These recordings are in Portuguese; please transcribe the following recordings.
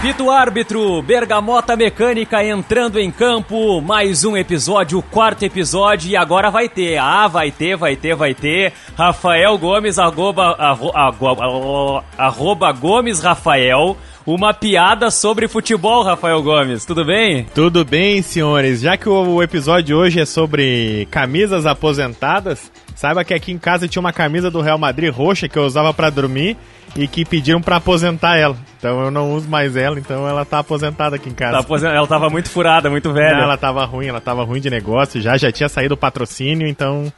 Apito árbitro, Bergamota Mecânica entrando em campo, mais um episódio, quarto episódio, e agora vai ter, ah, vai ter, vai ter, vai ter, Rafael Gomes, arroba, arroba, arroba Gomes Rafael, uma piada sobre futebol, Rafael Gomes. Tudo bem? Tudo bem, senhores. Já que o episódio hoje é sobre camisas aposentadas, saiba que aqui em casa tinha uma camisa do Real Madrid roxa que eu usava para dormir e que pediram para aposentar ela. Então eu não uso mais ela, então ela tá aposentada aqui em casa. Tá aposent... Ela tava muito furada, muito velha. Não, ela tava ruim, ela tava ruim de negócio, já já tinha saído o patrocínio, então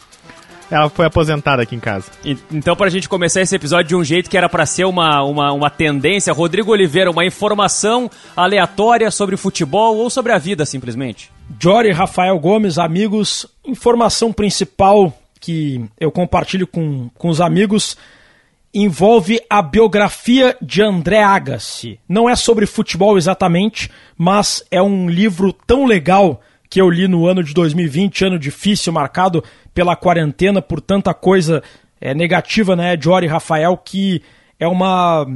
ela foi aposentada aqui em casa. E, então, pra gente começar esse episódio de um jeito que era para ser uma, uma, uma tendência, Rodrigo Oliveira, uma informação aleatória sobre futebol ou sobre a vida, simplesmente. Jory Rafael Gomes, amigos, informação principal que eu compartilho com, com os amigos envolve a biografia de André Agassi. Não é sobre futebol exatamente, mas é um livro tão legal que eu li no ano de 2020, ano difícil, marcado pela quarentena, por tanta coisa é, negativa, né, Jory Rafael, que é uma,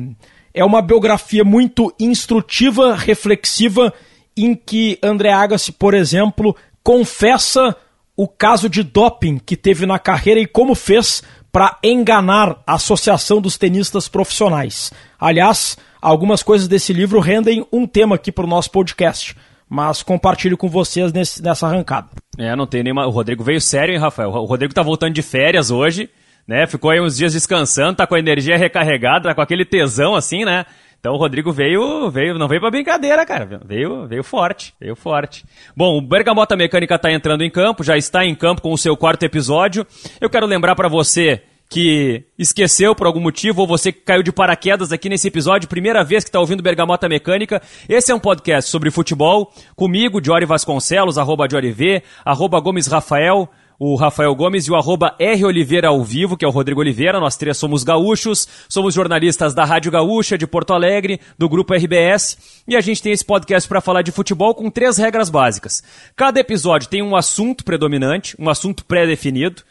é uma biografia muito instrutiva, reflexiva, em que André Agassi, por exemplo, confessa o caso de doping que teve na carreira e como fez para enganar a Associação dos Tenistas Profissionais. Aliás, algumas coisas desse livro rendem um tema aqui para o nosso podcast mas compartilho com vocês nesse, nessa arrancada. É, não tem nenhuma. O Rodrigo veio sério, hein, Rafael? O Rodrigo tá voltando de férias hoje, né? Ficou aí uns dias descansando, tá com a energia recarregada, tá com aquele tesão assim, né? Então o Rodrigo veio, veio, não veio pra brincadeira, cara. Veio, veio forte, veio forte. Bom, o Bergamota Mecânica tá entrando em campo, já está em campo com o seu quarto episódio. Eu quero lembrar para você que esqueceu por algum motivo, ou você que caiu de paraquedas aqui nesse episódio, primeira vez que está ouvindo Bergamota Mecânica, esse é um podcast sobre futebol, comigo, Jory Vasconcelos, arroba V, arroba Gomes Rafael, o Rafael Gomes e o arroba R Oliveira ao vivo, que é o Rodrigo Oliveira. Nós três somos gaúchos, somos jornalistas da Rádio Gaúcha de Porto Alegre, do grupo RBS, e a gente tem esse podcast para falar de futebol com três regras básicas. Cada episódio tem um assunto predominante, um assunto pré-definido.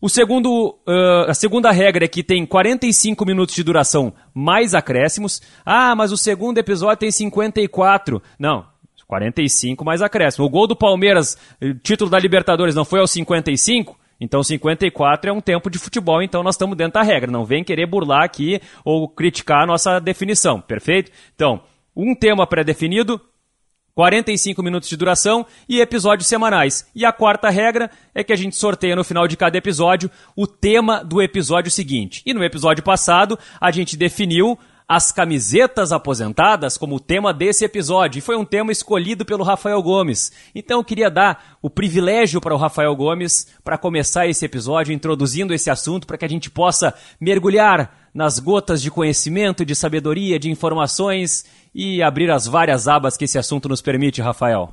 O segundo, uh, a segunda regra é que tem 45 minutos de duração mais acréscimos. Ah, mas o segundo episódio tem 54. Não, 45 mais acréscimo. O gol do Palmeiras, eh, título da Libertadores, não foi aos 55? Então 54 é um tempo de futebol, então nós estamos dentro da regra. Não vem querer burlar aqui ou criticar a nossa definição, perfeito? Então, um tema pré-definido, 45 minutos de duração e episódios semanais. E a quarta regra é que a gente sorteia no final de cada episódio o tema do episódio seguinte. E no episódio passado, a gente definiu as camisetas aposentadas como tema desse episódio. E foi um tema escolhido pelo Rafael Gomes. Então eu queria dar o privilégio para o Rafael Gomes para começar esse episódio introduzindo esse assunto para que a gente possa mergulhar nas gotas de conhecimento, de sabedoria, de informações e abrir as várias abas que esse assunto nos permite, Rafael.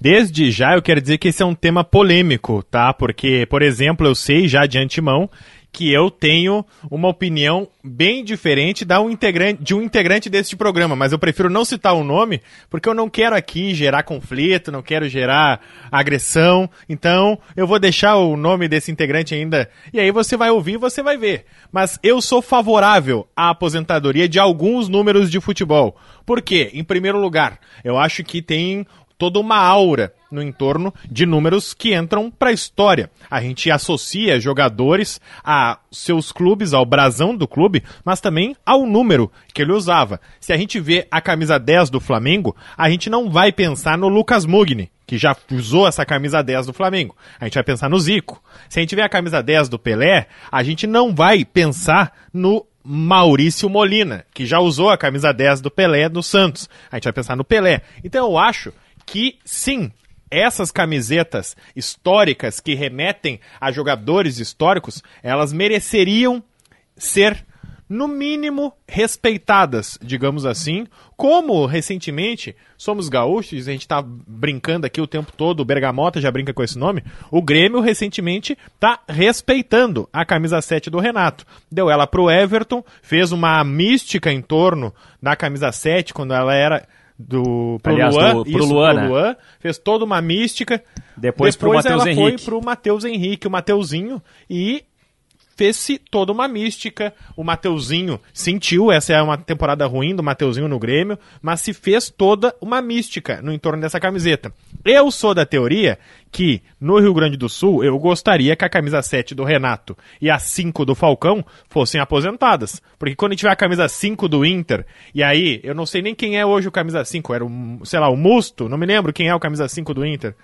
Desde já eu quero dizer que esse é um tema polêmico, tá? Porque, por exemplo, eu sei já de antemão que eu tenho uma opinião bem diferente da um integrante, de um integrante deste programa, mas eu prefiro não citar o nome, porque eu não quero aqui gerar conflito, não quero gerar agressão, então eu vou deixar o nome desse integrante ainda, e aí você vai ouvir você vai ver. Mas eu sou favorável à aposentadoria de alguns números de futebol. Por quê? Em primeiro lugar, eu acho que tem toda uma aura no entorno de números que entram para a história. A gente associa jogadores a seus clubes, ao brasão do clube, mas também ao número que ele usava. Se a gente vê a camisa 10 do Flamengo, a gente não vai pensar no Lucas Mugni, que já usou essa camisa 10 do Flamengo. A gente vai pensar no Zico. Se a gente vê a camisa 10 do Pelé, a gente não vai pensar no Maurício Molina, que já usou a camisa 10 do Pelé do Santos. A gente vai pensar no Pelé. Então eu acho que sim, essas camisetas históricas que remetem a jogadores históricos, elas mereceriam ser no mínimo respeitadas, digamos assim, como recentemente somos gaúchos, a gente está brincando aqui o tempo todo, o Bergamota já brinca com esse nome, o Grêmio recentemente está respeitando a camisa 7 do Renato. Deu ela pro Everton, fez uma mística em torno da camisa 7 quando ela era do pro Aliás, Luan, do, pro, isso, Luan, pro Luan, fez toda uma mística. Depois, Depois pro ela Henrique. foi pro Matheus Henrique, o Mateuzinho, e fez-se toda uma mística. O Mateuzinho sentiu, essa é uma temporada ruim do Mateuzinho no Grêmio, mas se fez toda uma mística no entorno dessa camiseta. Eu sou da teoria que no Rio Grande do Sul eu gostaria que a camisa 7 do Renato e a 5 do Falcão fossem aposentadas. Porque quando tiver a camisa 5 do Inter, e aí, eu não sei nem quem é hoje o camisa 5, era o, sei lá, o Musto, não me lembro quem é o camisa 5 do Inter.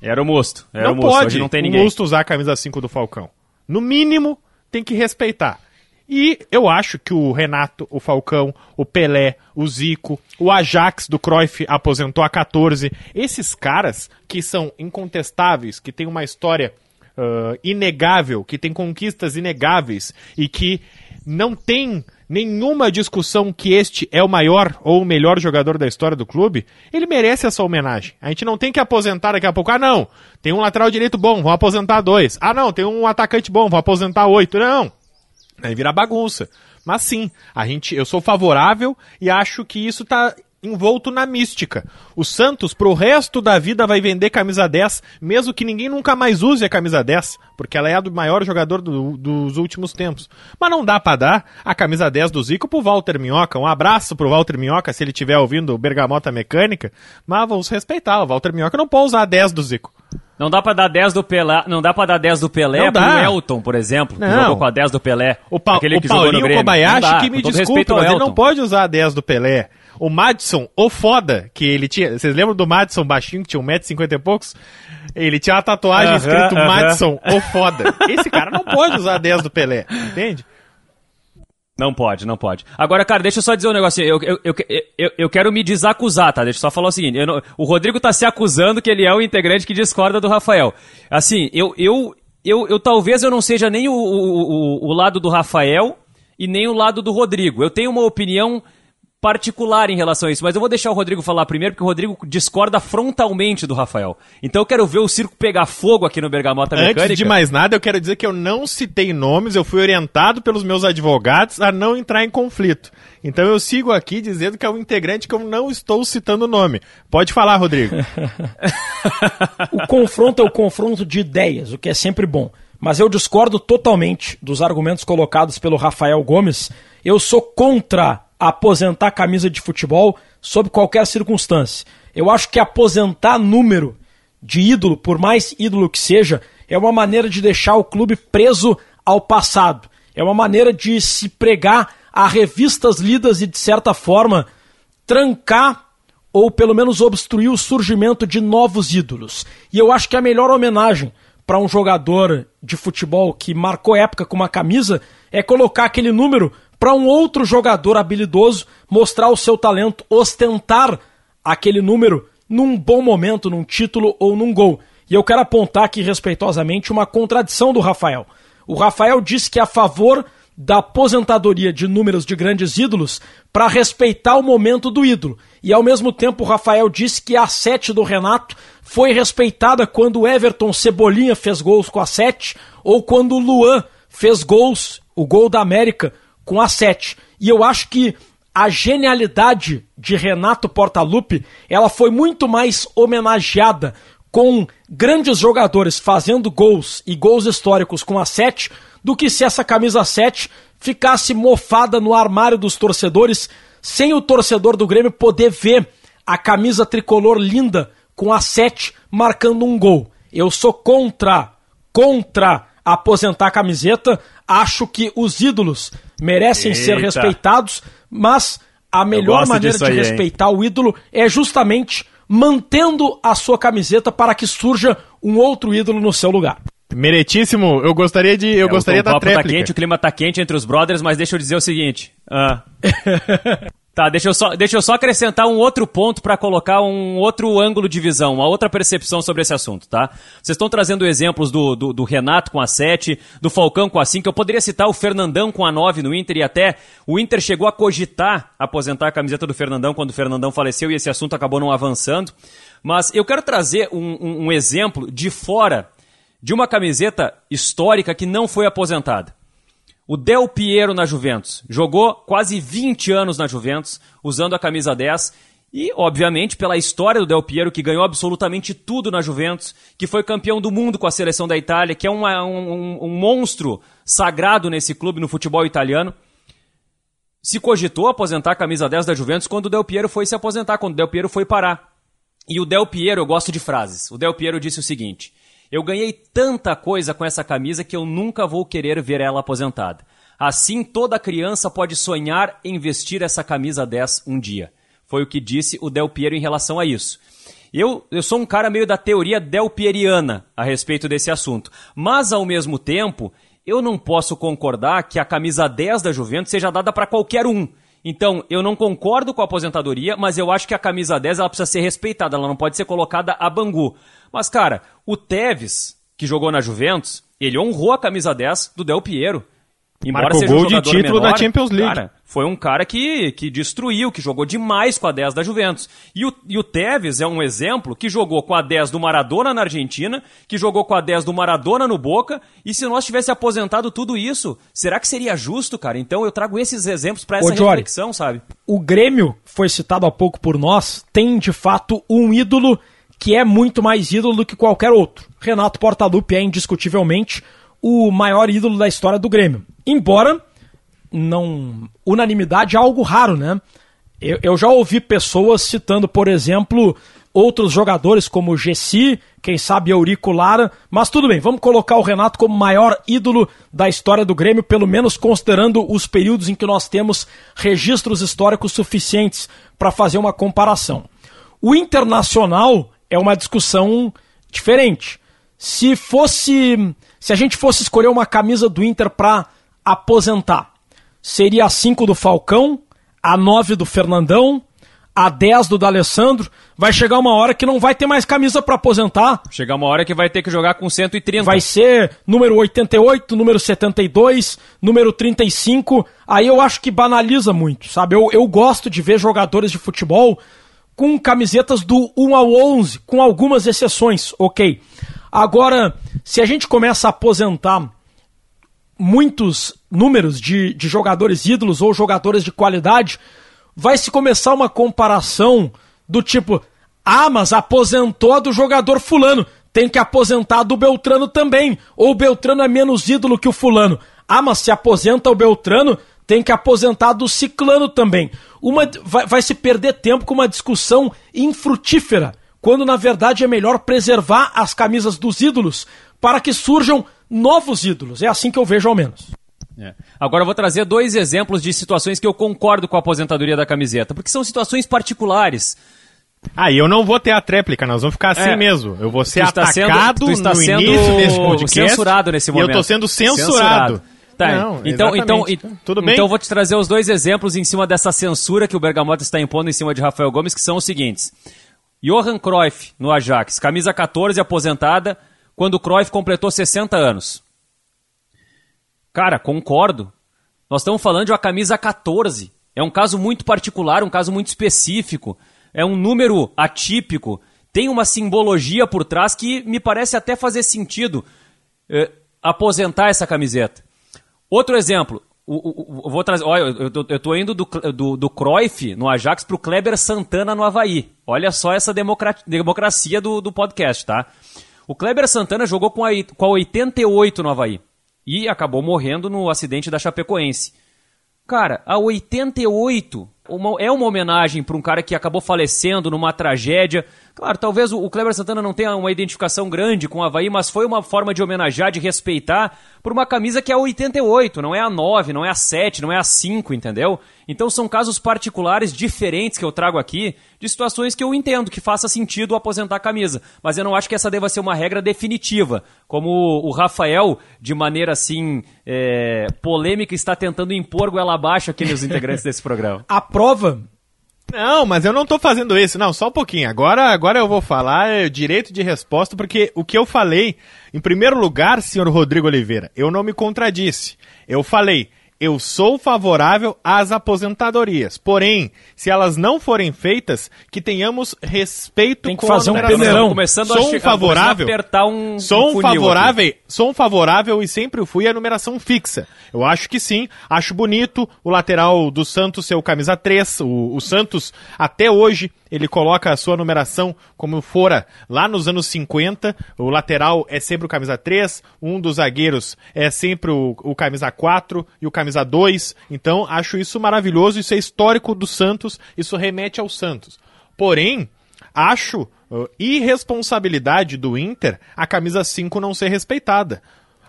Era o Musto. Era não o Musto. pode Hoje não tem o ninguém. Musto usar a camisa 5 do Falcão. No mínimo, tem que respeitar. E eu acho que o Renato, o Falcão, o Pelé, o Zico, o Ajax do Cruyff aposentou a 14. Esses caras que são incontestáveis, que têm uma história uh, inegável, que têm conquistas inegáveis e que não tem nenhuma discussão que este é o maior ou o melhor jogador da história do clube, ele merece essa homenagem. A gente não tem que aposentar daqui a pouco. Ah, não, tem um lateral direito bom, vou aposentar dois. Ah, não, tem um atacante bom, vou aposentar oito. Não, aí vira bagunça. Mas sim, a gente, eu sou favorável e acho que isso está envolto na mística. O Santos, pro resto da vida, vai vender camisa 10, mesmo que ninguém nunca mais use a camisa 10, porque ela é a do maior jogador do, dos últimos tempos. Mas não dá para dar a camisa 10 do Zico pro Walter Minhoca. Um abraço pro Walter Minhoca, se ele estiver ouvindo o Bergamota Mecânica. Mas vamos respeitar, o Walter Minhoca não pode usar a 10 do Zico. Não dá pra dar 10 do Pelé, não dá para dar 10 do Pelé Não pro dá. Elton, por exemplo, que Não. jogou com a 10 do Pelé. O, pa aquele o que jogou no Paulinho Grêmio. Kobayashi, dá, que me desculpa, mas ele não pode usar a 10 do Pelé. O Madison, o foda, que ele tinha. Vocês lembram do Madison baixinho, que tinha 1,50m e poucos? Ele tinha uma tatuagem Aham, escrito aham. Madison, o foda. Esse cara não pode usar a 10 do Pelé, entende? Não pode, não pode. Agora, cara, deixa eu só dizer um negócio. Eu, eu, eu, eu, eu quero me desacusar, tá? Deixa eu só falar o seguinte. eu não- o Rodrigo tá se acusando que ele é o integrante que discorda do Rafael. Assim, eu, eu, eu, eu talvez eu não seja nem o, o, o, o lado do Rafael e nem o lado do Rodrigo. Eu tenho uma opinião particular em relação a isso, mas eu vou deixar o Rodrigo falar primeiro, porque o Rodrigo discorda frontalmente do Rafael. Então eu quero ver o circo pegar fogo aqui no Bergamota Mecânica. Antes de mais nada, eu quero dizer que eu não citei nomes, eu fui orientado pelos meus advogados a não entrar em conflito. Então eu sigo aqui dizendo que é um integrante que eu não estou citando o nome. Pode falar, Rodrigo. O confronto é o confronto de ideias, o que é sempre bom. Mas eu discordo totalmente dos argumentos colocados pelo Rafael Gomes. Eu sou contra aposentar camisa de futebol sob qualquer circunstância. Eu acho que aposentar número de ídolo, por mais ídolo que seja, é uma maneira de deixar o clube preso ao passado. É uma maneira de se pregar a revistas lidas e, de certa forma, trancar ou pelo menos obstruir o surgimento de novos ídolos. E eu acho que a melhor homenagem para um jogador de futebol que marcou época com uma camisa é colocar aquele número para um outro jogador habilidoso mostrar o seu talento, ostentar aquele número num bom momento, num título ou num gol. E eu quero apontar aqui respeitosamente uma contradição do Rafael. O Rafael disse que é a favor da aposentadoria de números de grandes ídolos para respeitar o momento do ídolo. E ao mesmo tempo o Rafael disse que a 7 do Renato foi respeitada quando Everton Cebolinha fez gols com a 7 ou quando o Luan fez gols, o gol da América com a 7. E eu acho que a genialidade de Renato Portaluppi, ela foi muito mais homenageada com grandes jogadores fazendo gols e gols históricos com a 7 do que se essa camisa 7 ficasse mofada no armário dos torcedores sem o torcedor do Grêmio poder ver a camisa tricolor linda com a 7 marcando um gol. Eu sou contra, contra aposentar a camiseta. Acho que os ídolos merecem ser Eita. respeitados, mas a melhor maneira de aí, hein? respeitar o ídolo é justamente mantendo a sua camiseta para que surja um outro ídolo no seu lugar. Meritíssimo, eu gostaria de. Eu É, gostaria o, da tá tréplica. quente, o clima tá quente entre os brothers, mas deixa eu dizer o seguinte. ah. tá, deixa eu, só, deixa eu só acrescentar um outro ponto pra colocar um outro ângulo de visão, uma outra percepção sobre esse assunto, tá? Vocês estão trazendo exemplos do, do, do Renato com a 7, do Falcão com a 5, eu poderia citar o Fernandão com a 9 no Inter e até o Inter chegou a cogitar aposentar a camiseta do Fernandão quando o Fernandão faleceu e esse assunto acabou não avançando. Mas eu quero trazer um, um- um exemplo de fora de uma camiseta histórica que não foi aposentada. O Del Piero na Juventus. Jogou quase 20 anos na Juventus, usando a camisa 10. E, obviamente, pela história do Del Piero, que ganhou absolutamente tudo na Juventus, que foi campeão do mundo com a seleção da Itália, que é um, um monstro sagrado nesse clube no futebol italiano. Se cogitou aposentar a camisa 10 da Juventus quando o Del Piero foi se aposentar, quando o Del Piero foi parar. E o Del Piero, eu gosto de frases. O Del Piero disse o seguinte: Eu ganhei tanta coisa com essa camisa que eu nunca vou querer ver ela aposentada. Assim, toda criança pode sonhar em vestir essa camisa 10 um dia. Foi o que disse o Del Piero em relação a isso. Eu, eu sou um cara meio da teoria delpieriana a respeito desse assunto. Mas, ao mesmo tempo, eu não posso concordar que a camisa 10 da Juventus seja dada para qualquer um. Então, eu não concordo com a aposentadoria, mas eu acho que a camisa 10 ela precisa ser respeitada, ela não pode ser colocada a bangu. Mas, cara, o Tevez, que jogou na Juventus, ele honrou a camisa 10 do Del Piero. Embora Marcou seja um gol de título menor, da Champions League. Cara, foi um cara que, que destruiu, que jogou demais com a 10 da Juventus. E o, e o Tevez é um exemplo que jogou com a 10 do Maradona na Argentina, que jogou com a 10 do Maradona no Boca. E se nós tivesse aposentado tudo isso, será que seria justo, cara? Então eu trago esses exemplos para essa Ô, Jory, reflexão, sabe? O Grêmio, foi citado há pouco por nós, tem de fato um ídolo que é muito mais ídolo do que qualquer outro. Renato Portaluppi é indiscutivelmente o maior ídolo da história do Grêmio. Embora não unanimidade é algo raro, né? Eu, eu já ouvi pessoas citando, por exemplo, outros jogadores como Gessi, quem sabe Eurico Lara, mas tudo bem, vamos colocar o Renato como maior ídolo da história do Grêmio, pelo menos considerando os períodos em que nós temos registros históricos suficientes para fazer uma comparação. O internacional é uma discussão diferente. Se fosse, se a gente fosse escolher uma camisa do Inter para aposentar. Seria a 5 do Falcão, a 9 do Fernandão, a 10 do D'Alessandro. Vai chegar uma hora que não vai ter mais camisa para aposentar. Chegar uma hora que vai ter que jogar com 130. Vai ser número 88, número 72, número 35. Aí eu acho que banaliza muito, sabe? Eu, eu gosto de ver jogadores de futebol com camisetas do 1 ao 11, com algumas exceções, ok. Agora, se a gente começa a aposentar muitos números de, de jogadores ídolos ou jogadores de qualidade, vai se começar uma comparação do tipo: ah, mas aposentou do jogador Fulano, tem que aposentar do Beltrano também, ou o Beltrano é menos ídolo que o Fulano. Ah, mas se aposenta o Beltrano, tem que aposentar do Ciclano também. Uma, vai, vai se perder tempo com uma discussão infrutífera, quando na verdade é melhor preservar as camisas dos ídolos para que surjam novos ídolos. É assim que eu vejo ao menos. É. Agora eu vou trazer dois exemplos de situações que eu concordo com a aposentadoria da camiseta, porque são situações particulares. Ah, e eu não vou ter a tréplica, nós vamos ficar assim é. mesmo. Eu vou ser atacado sendo, tu está no sendo início desse podcast. censurado nesse momento. E eu tô sendo censurado. censurado. Tá, não, então, então, tudo bem? Então eu vou te trazer os dois exemplos em cima dessa censura que o Bergamota está impondo em cima de Rafael Gomes, que são os seguintes. Johan Cruyff no Ajax, camisa 14 aposentada, quando o Cruyff completou 60 anos. Cara, concordo. Nós estamos falando de uma camisa 14. É um caso muito particular, um caso muito específico. É um número atípico. Tem uma simbologia por trás que me parece até fazer sentido eh, aposentar essa camiseta. Outro exemplo. O, o, o, vou trazer, olha, eu, eu, eu tô indo do, do, do Cruyff no Ajax pro Kleber Santana no Havaí. Olha só essa democracia do, do podcast, tá? O Kleber Santana jogou com a, com a 88 no Havaí e acabou morrendo no acidente da Chapecoense. Cara, a 88 uma, é uma homenagem para um cara que acabou falecendo numa tragédia. Claro, talvez o, Kleber Santana não tenha uma identificação grande com o Havaí, mas foi uma forma de homenagear, de respeitar por uma camisa que é a 88, não é a 9, não é a 7, não é a 5, entendeu? Então são casos particulares diferentes que eu trago aqui, de situações que eu entendo que faça sentido aposentar a camisa, mas eu não acho que essa deva ser uma regra definitiva, como o Rafael, de maneira assim é, polêmica, está tentando impor goela abaixo aqui nos integrantes desse programa. A prova não, mas eu não tô fazendo isso. Não, só um pouquinho. Agora, agora eu vou falar é, direito de resposta, porque o que eu falei, em primeiro lugar, senhor Rodrigo Oliveira, eu não me contradisse. Eu falei, eu sou favorável às aposentadorias. Porém, se elas não forem feitas, que tenhamos respeito Tem que com fazer a um peneirão. Começando sou a um favorável. começando a apertar um- sou um um funil favorável, sou um favorável e sempre fui a numeração fixa. Eu acho que sim, acho bonito o lateral do Santos ser o camisa 3. O, o Santos, até hoje, ele coloca a sua numeração como fora lá nos anos 50. O lateral é sempre o camisa 3, um dos zagueiros é sempre o, o camisa 4 e o camisa 2. Então, acho isso maravilhoso, isso é histórico do Santos, isso remete ao Santos. Porém, acho uh, irresponsabilidade do Inter a camisa 5 não ser respeitada.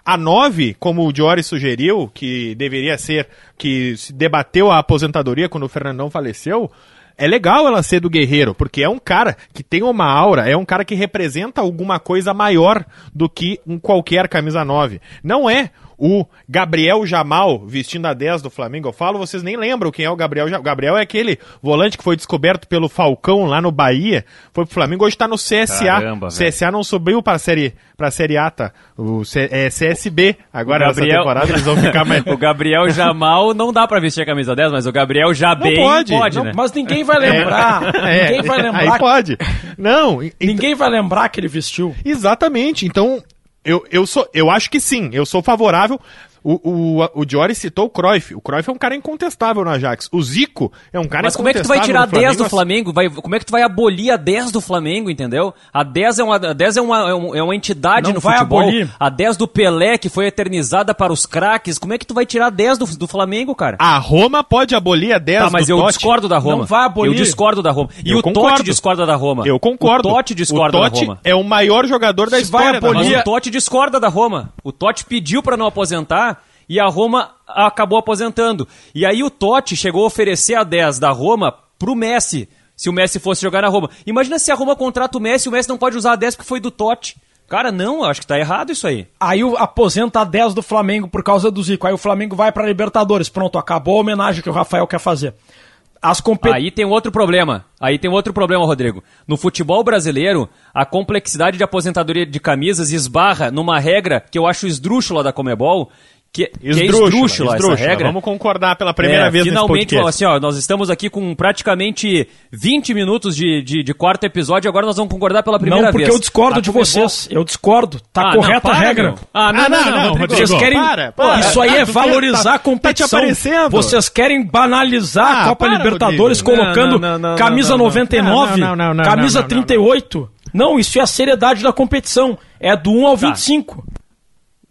A 9, como o Diori sugeriu, que deveria ser, que se debateu a aposentadoria quando o Fernandão faleceu, é legal ela ser do Guerreiro, porque é um cara que tem uma aura, é um cara que representa alguma coisa maior do que um qualquer camisa 9. Não é o Gabriel Jamal vestindo a 10 do Flamengo. Eu falo, vocês nem lembram quem é o Gabriel Jamal. O Gabriel é aquele volante que foi descoberto pelo Falcão lá no Bahia, foi pro Flamengo, hoje tá no CSA. Caramba, velho. CSA não subiu pra série, pra série A, tá? O C- é CSB. Agora O nessa Gabriel- temporada eles vão ficar mais... O Gabriel Jamal não dá pra vestir a camisa 10, mas o Gabriel Jabem pode, pode, Não, né? Mas ninguém vai lembrar. É, ninguém vai Aí lembrar. pode. Não, Ninguém vai lembrar que ele vestiu. Exatamente. Então, eu, eu, sou, eu acho que sim, eu sou favorável. O, o, o Diori citou o Cruyff. O Cruyff é um cara incontestável no Ajax. O Zico é um cara Mas como é que tu vai tirar no 10 do. Flamengo? Vai, como é que tu vai abolir a 10 do Flamengo, entendeu? A 10 é uma, a 10 é uma, é é uma entidade Não no vai futebol. abolir. A 10 do Pelé, que foi eternizada para os craques. Como é que tu vai tirar a 10 do, do Flamengo, cara? A Roma pode abolir a 10 Tá, mas eu Totti. discordo da Roma. Não vai abolir. Eu discordo da Roma. E Eu o concordo. Totti discorda da Roma. Eu concordo. O Totti discorda o Totti da Roma. é o maior jogador da Se vai história da abolir- Mas o Totti discorda da Roma. O Totti pediu pra não aposentar e a Roma acabou aposentando. E aí o Totti chegou a oferecer a 10 da Roma pro Messi, se o Messi fosse jogar na Roma. Imagina se a Roma contrata o Messi e o Messi não pode usar a 10 porque foi do Totti. Cara, não, eu acho que tá errado isso aí. Aí o- aposenta a 10 do Flamengo por causa do Zico. Aí o Flamengo vai pra Libertadores. Pronto, acabou a homenagem que o Rafael quer fazer. As competições. Aí tem outro problema. Aí tem outro problema, Rodrigo. No futebol brasileiro, a complexidade de aposentadoria de camisas esbarra numa regra que eu acho esdrúxula da Comebol, que, que é Esdrúxula, esdrúxula, essa regra. Vamos concordar pela primeira É, vez finalmente, nesse assim, ó, nós estamos aqui com praticamente 20 minutos de, de, de quarto episódio, agora nós vamos concordar pela primeira Não, porque vez. eu discordo A de vocês. Eu discordo. Tá Ah, correta não, para, a regra. Ah, não, Ah, não, não, não, não, Rodrigo. Vocês querem. para, para. Isso aí é quer- valorizar tá- a competição. tá te aparecendo. Vocês querem banalizar Ah, a Copa para, Libertadores Rodrigo. colocando Não, não, não, camisa não, não, não. 99, Não, não, não, não, camisa não, não, não. 38. Não, isso é a seriedade da competição. É do 1 ao Tá. 25.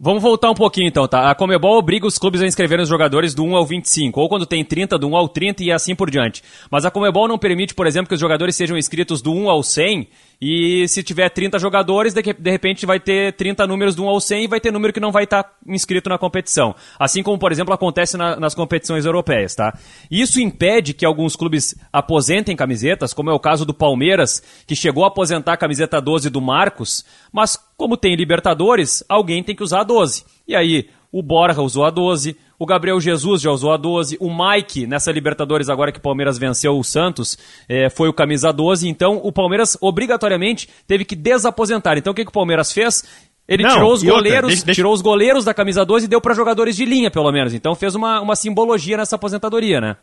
Vamos voltar um pouquinho então, tá? A Comebol obriga os clubes a inscreverem os jogadores do 1 ao 25, ou quando tem 30, do 1 ao 30 e assim por diante. Mas a Comebol não permite, por exemplo, que os jogadores sejam inscritos do 1 ao 100 e se tiver 30 jogadores, de, repente vai ter 30 números do 1 ao 100 e vai ter número que não vai estar inscrito na competição. Assim como, por exemplo, acontece na- nas competições europeias, tá? Isso impede que alguns clubes aposentem camisetas, como é o caso do Palmeiras, que chegou a aposentar a camiseta 12 do Marcos, mas como tem Libertadores, alguém tem que usar a 12. E aí, o Borja usou a 12, o Gabriel Jesus já usou a 12, o Mike, nessa Libertadores agora que o Palmeiras venceu o Santos, eh, foi o camisa 12, então o Palmeiras obrigatoriamente teve que desaposentar. Então o que, que o Palmeiras fez? Ele Não, tirou os outra, goleiros, deixa- deixa- tirou os goleiros da camisa 12 e deu para jogadores de linha, pelo menos. Então fez uma, uma simbologia nessa aposentadoria, né?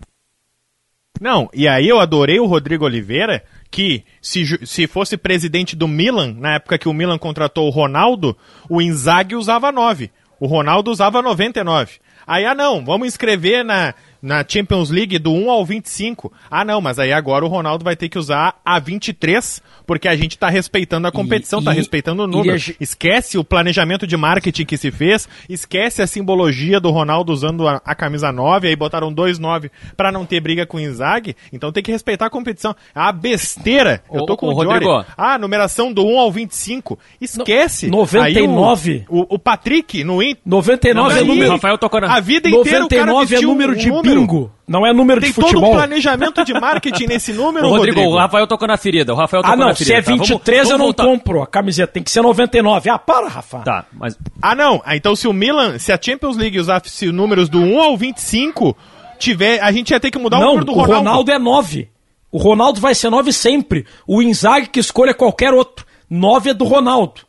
Não, e aí eu adorei o Rodrigo Oliveira, que se, se fosse presidente do Milan, na época que o Milan contratou o Ronaldo, o Inzaghi usava 9. O Ronaldo usava 99. Aí, ah não, vamos inscrever na, na Champions League do 1 ao 25. Ah não, mas aí agora o Ronaldo vai ter que usar a 23, porque a gente tá respeitando a competição, tá e- respeitando o número. a Esquece o planejamento de marketing que se fez, esquece a simbologia do Ronaldo usando a, a camisa 9, aí botaram 2-9 pra não ter briga com o Inzaghi, então tem que respeitar a competição. É uma besteira. Eu tô com o Diori. Rodrigo. Ah, numeração do 1 ao 25. Esquece. No- 99. Aí o, o, o Patrick no Inter. 99 é Aí, número. Rafael tocou na- A vida inteira o cara 99 é número um de número. bingo. Não é número Tem de todo futebol. um planejamento de marketing nesse número, Ô, Rodrigo, Rodrigo. o Rafael tocou na ferida. O Rafael tocou Ah, não. na Se ferida. é tá? Vamos- 23, eu vamos não voltar. compro a camiseta. Tem que ser 99. Ah, para, Rafa. Tá, mas Ah, não. Ah, Então, se o Milan, se a Champions League usasse números do 1 ao 25, tiver, a gente ia ter que mudar o não, número do o Ronaldo. Ronaldo é 9. O Ronaldo vai ser 9 sempre. O Inzaghi que escolha qualquer outro. 9 é do Ronaldo.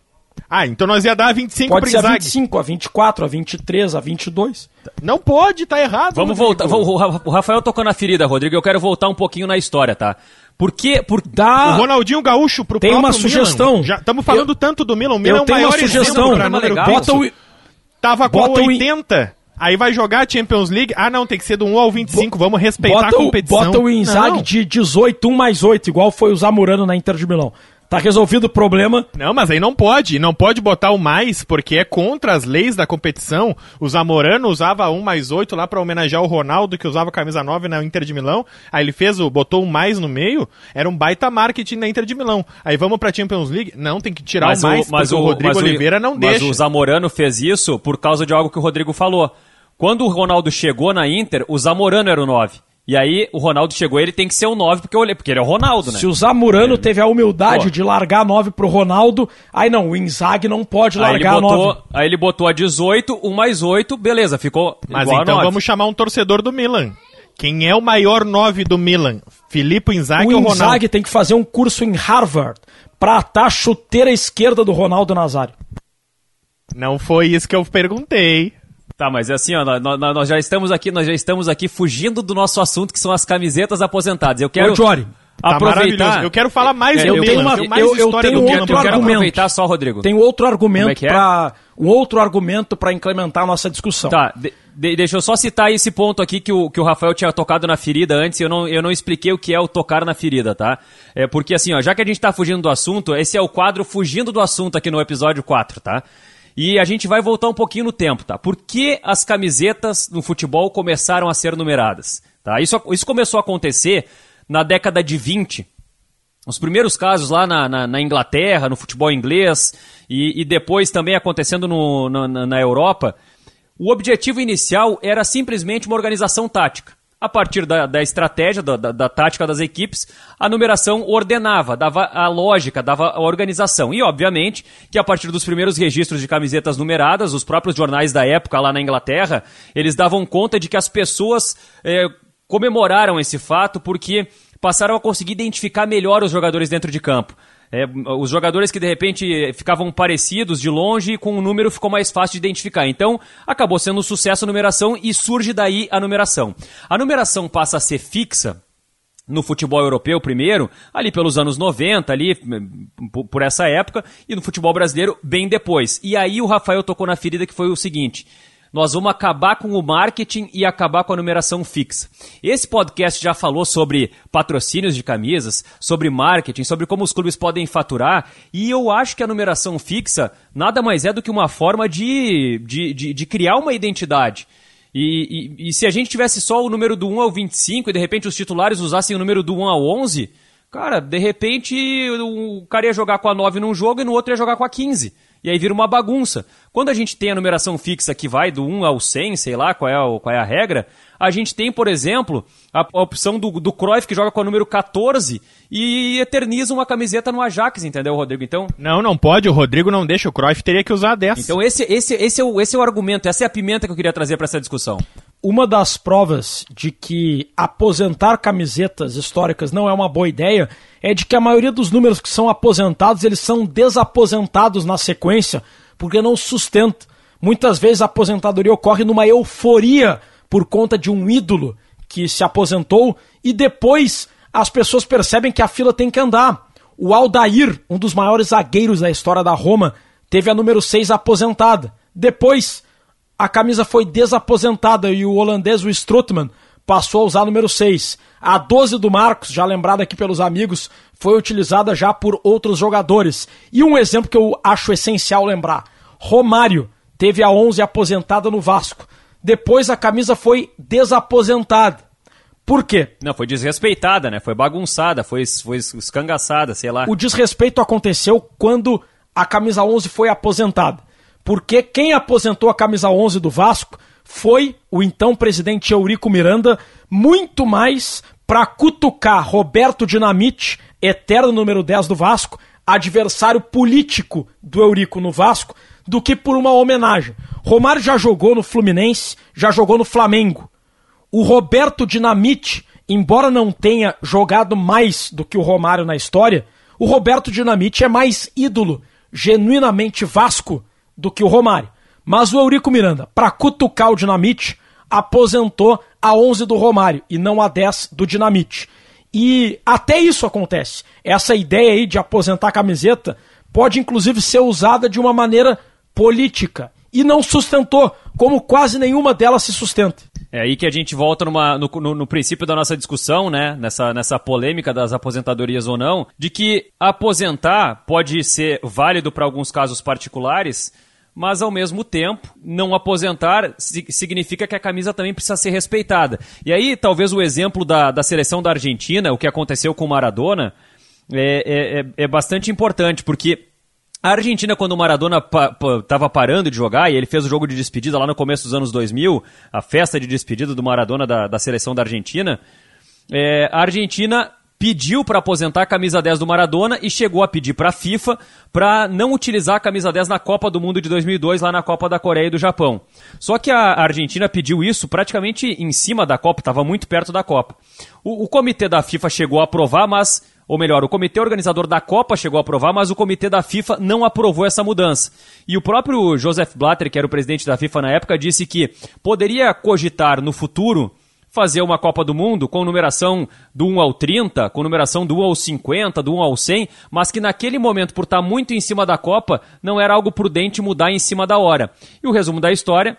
Ah, então nós ia dar 25 Pode pro ser a Inzaghi. 25, a 24, a 23, a 22. Não pode, tá errado. Vamos Rodrigo. voltar. O Ra- o Rafael tocou na ferida, Rodrigo. Eu quero voltar um pouquinho na história, tá? Por que. Por... Dá. O Ronaldinho Gaúcho pro Tem uma sugestão. Milan. Já estamos falando tanto do Milan. O Milan é Eu o tenho maior uma sugestão. exemplo pra número legal. Bota o, Tava com Bota o- 80. Aí vai jogar a Champions League. Ah, não, tem que ser do 1 ao 25. Vamos respeitar bota, a o, competição. bota o Inzaghi Não. de 18, 1 mais 8, igual foi o Zamorano na Inter de Milão. Tá resolvido o problema. Não, mas aí não pode. Não pode botar o mais, porque é contra as leis da competição. O Zamorano usava um mais oito lá pra homenagear o Ronaldo, que usava camisa 9 na Inter de Milão. Aí ele fez o, botou um mais no meio. Era um baita marketing da Inter de Milão. Aí vamos pra Champions League. Não, tem que tirar o mais, porque o, Rodrigo mas Oliveira não mas deixa. o Zamorano fez isso por causa de algo que o Rodrigo falou. Quando o Ronaldo chegou na Inter, o Zamorano era o 9. E aí o Ronaldo chegou, ele tem que ser o 9, porque, eu olhei- porque ele é o Ronaldo, né? Se o Zamorano teve a humildade Pô. de largar a 9 pro Ronaldo, aí não, o Inzaghi não pode Aí ele, largar a 9. botou, aí ele botou a 18, 1 mais 8, beleza, ficou Mas igual então a 9. vamos chamar um torcedor do Milan. Quem é o maior 9 do Milan? Filipe Inzaghi O ou Ronaldo? Inzaghi tem que fazer um curso em Harvard pra atar a chuteira esquerda do Ronaldo Nazário. Não foi isso que eu perguntei. Tá, mas é assim, ó, nós, nós- já estamos aqui, nós já estamos aqui fugindo do nosso assunto, que são as camisetas aposentadas. Eu quero Ô, Jory, Tá aproveitar. Eu quero falar mais É, eu tenho uma- tenho mais eu- eu tenho outro eu pra quero argumento. aproveitar só, Rodrigo. Tem outro argumento é é? para um outro argumento para incrementar a nossa discussão. Tá, de- de- deixa eu só citar esse ponto aqui que o, que o Rafael tinha tocado na ferida antes, eu não, eu não expliquei o que é o tocar na ferida, tá? É porque assim, ó, já que a gente tá fugindo do assunto, esse é o quadro Fugindo do Assunto aqui no episódio 4, tá? E a gente vai voltar um pouquinho no tempo, tá? Por que as camisetas no futebol começaram a ser numeradas? Tá? Isso, isso começou a acontecer na década de 20, os primeiros casos lá na, na- na Inglaterra, no futebol inglês, e, e depois também acontecendo no- na- na, Europa, o objetivo inicial era simplesmente uma organização tática. A partir da, da estratégia, da, da- da tática das equipes, a numeração ordenava, dava a lógica, dava a organização. E, obviamente, que a partir dos primeiros registros de camisetas numeradas, os próprios jornais da época lá na Inglaterra, eles davam conta de que as pessoas eh, comemoraram esse fato porque passaram a conseguir identificar melhor os jogadores dentro de campo. É, os jogadores que de repente ficavam parecidos de longe com o número ficou mais fácil de identificar. Então acabou sendo um sucesso a numeração e surge daí a numeração. A numeração passa a ser fixa no futebol europeu primeiro, ali pelos anos 90, ali por essa época, e no futebol brasileiro bem depois. E aí o Rafael tocou na ferida que foi o seguinte: nós vamos acabar com o marketing e acabar com a numeração fixa. Esse podcast já falou sobre patrocínios de camisas, sobre marketing, sobre como os clubes podem faturar, e eu acho que a numeração fixa nada mais é do que uma forma de, de, de, de criar uma identidade. E, e- e se a gente tivesse só o número do 1 ao 25 e de repente os titulares usassem o número do 1 ao 11, cara, de repente o cara ia jogar com a 9 num jogo e no outro ia jogar com a 15. E aí vira uma bagunça. Quando a gente tem a numeração fixa que vai do 1 ao 100, sei lá qual é, o- qual é a regra, a gente tem, por exemplo, a, a opção do, do Cruyff que joga com o número 14 e eterniza uma camiseta no Ajax, entendeu, Rodrigo? Então, Não, não pode. O Rodrigo não deixa. O Cruyff teria que usar 10. então esse, esse, esse, é o, esse é o argumento, essa é a pimenta que eu queria trazer para essa discussão. Uma das provas de que aposentar camisetas históricas não é uma boa ideia é de que a maioria dos números que são aposentados, eles são desaposentados na sequência, porque não sustenta. Muitas vezes a aposentadoria ocorre numa euforia por conta de um ídolo que se aposentou e depois as pessoas percebem que a fila tem que andar. O Aldair, um dos maiores zagueiros da história da Roma, teve a número 6 aposentada. Depois, a camisa foi desaposentada e o holandês, o Strootman, passou a usar a número 6. A 12 do Marcos, já lembrada aqui pelos amigos, foi utilizada já por outros jogadores. E um exemplo que eu acho essencial lembrar: Romário teve a 11 aposentada no Vasco. Depois a camisa foi desaposentada. Por quê? Não, foi desrespeitada, né? Foi bagunçada, foi, foi escangaçada, sei lá. O desrespeito aconteceu quando a camisa 11 foi aposentada. Porque quem aposentou a camisa 11 do Vasco foi o então presidente Eurico Miranda, muito mais para cutucar Roberto Dinamite, eterno número 10 do Vasco, adversário político do Eurico no Vasco, do que por uma homenagem. Romário já jogou no Fluminense, já jogou no Flamengo. O Roberto Dinamite, embora não tenha jogado mais do que o Romário na história, o Roberto Dinamite é mais ídolo, genuinamente Vasco do que o Romário. Mas o Eurico Miranda, para cutucar o Dinamite, aposentou a 11 do Romário e não a 10 do Dinamite. E até isso acontece. Essa ideia aí de aposentar a camiseta pode inclusive ser usada de uma maneira política. E não sustentou, como quase nenhuma delas se sustenta. É aí que a gente volta numa, no, no, no, princípio da nossa discussão, né? Nessa, nessa polêmica das aposentadorias ou não, de que aposentar pode ser válido para alguns casos particulares, mas ao mesmo tempo, não aposentar significa que a camisa também precisa ser respeitada. E aí, talvez o exemplo da, da seleção da Argentina, o que aconteceu com o Maradona, é, é, é, é bastante importante, porque a Argentina, quando o Maradona estava pa, parando de jogar, e ele fez o jogo de despedida lá no começo dos anos 2000, a festa de despedida do Maradona da, da seleção da Argentina, é, a Argentina pediu para aposentar a camisa 10 do Maradona e chegou a pedir para a FIFA para não utilizar a camisa 10 na Copa do Mundo de 2002, lá na Copa da Coreia e do Japão. Só que a Argentina pediu isso praticamente em cima da Copa, estava muito perto da Copa. O, o comitê da FIFA chegou a aprovar, mas ou melhor, o comitê organizador da Copa chegou a aprovar, mas o comitê da FIFA não aprovou essa mudança. E o próprio Joseph Blatter, que era o presidente da FIFA na época, disse que poderia cogitar no futuro fazer uma Copa do Mundo com numeração do 1 ao 30, com numeração do 1 ao 50, do 1 ao 100, mas que naquele momento, por estar muito em cima da Copa, não era algo prudente mudar em cima da hora. E o resumo da história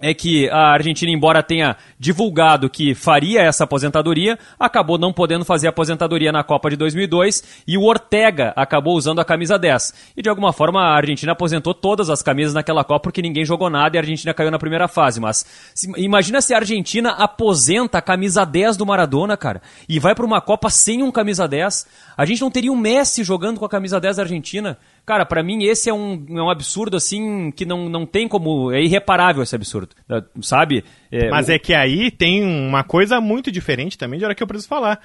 é que a Argentina, embora tenha divulgado que faria essa aposentadoria, acabou não podendo fazer a aposentadoria na Copa de 2002 e o Ortega acabou usando a camisa 10. E de alguma forma a Argentina aposentou todas as camisas naquela Copa porque ninguém jogou nada e a Argentina caiu na primeira fase. Mas se, imagina se a Argentina aposenta a camisa 10 do Maradona, cara, e vai para uma Copa sem um camisa 10. A gente não teria um Messi jogando com a camisa 10 da Argentina. Cara, para mim esse é um, é um absurdo assim que não, não tem como. É irreparável esse absurdo. Sabe? É, Mas o... é que aí tem uma coisa muito diferente também de hora que eu preciso falar.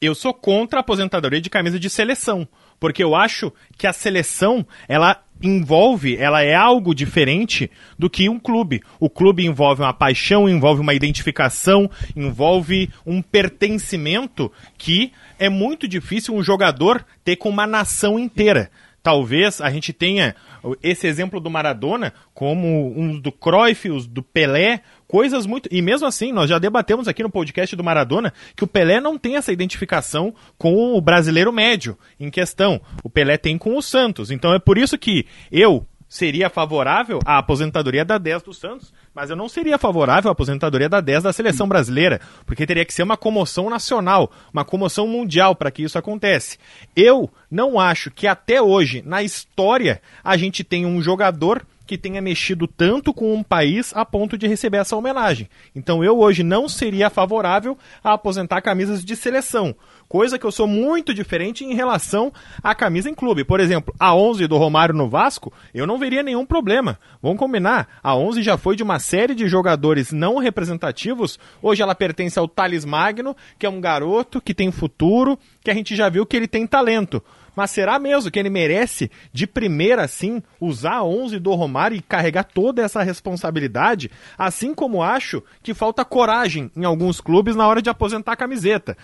Eu sou contra a aposentadoria de camisa de seleção. Porque eu acho que a seleção, ela envolve, ela é algo diferente do que um clube. O clube envolve uma paixão, envolve uma identificação, envolve um pertencimento que é muito difícil um jogador ter com uma nação inteira talvez a gente tenha esse exemplo do Maradona como um do Cruyff, os do Pelé, coisas muito. E mesmo assim, nós já debatemos aqui no podcast do Maradona que o Pelé não tem essa identificação com o brasileiro médio em questão. O Pelé tem com o Santos. Então é por isso que eu seria favorável à aposentadoria da 10 do Santos, mas eu não seria favorável à aposentadoria da 10 da seleção brasileira, porque teria que ser uma comoção nacional, uma comoção mundial para que isso acontece. Eu não acho que até hoje, na história, a gente tenha um jogador que tenha mexido tanto com um país a ponto de receber essa homenagem. Então eu hoje não seria favorável a aposentar camisas de seleção, coisa que eu sou muito diferente em relação à camisa em clube. Por exemplo, a 11 do Romário no Vasco, eu não veria nenhum problema. Vamos combinar, a 11 já foi de uma série de jogadores não representativos, hoje ela pertence ao Thales Magno, que é um garoto que tem futuro, que a gente já viu que ele tem talento. Mas será mesmo que ele merece, de primeira assim, usar a 11 do Romário e carregar toda essa responsabilidade? Assim como acho que falta coragem em alguns clubes na hora de aposentar a camiseta.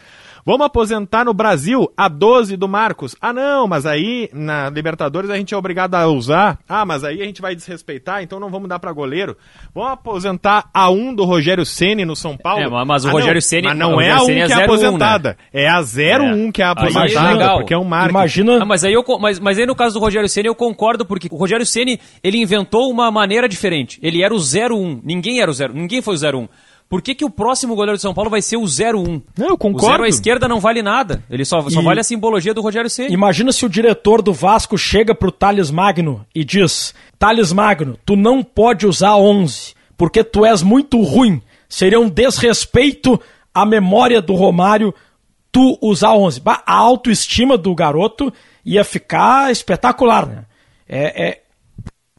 Vamos aposentar no Brasil a 12 do Marcos. Ah, não, mas aí na Libertadores a gente é obrigado a usar. Ah, mas aí a gente vai desrespeitar, então não vamos dar para goleiro. Vamos aposentar a 1 do Rogério Ceni no São Paulo. É, mas o ah, Rogério Ceni, mas não é a 1 é que é aposentada, né? é a 01 é. que é aposentada, é porque é um marketing. Imagina. Ah, mas aí eu mas, mas aí no caso do Rogério Ceni eu concordo porque o Rogério Ceni, ele inventou uma maneira diferente. Ele era o 01, ninguém era o 0, ninguém foi o 01. Por que, que o próximo goleiro de São Paulo vai ser o 0-1? Não, eu concordo. O 0 à esquerda não vale nada. Ele só, e... só vale a simbologia do Rogério Ceni. Imagina se o diretor do Vasco chega pro Thales Magno e diz: Thales Magno, tu não pode usar 11, porque tu és muito ruim. Seria um desrespeito à memória do Romário tu usar 11. A autoestima do garoto ia ficar espetacular, né? É, é...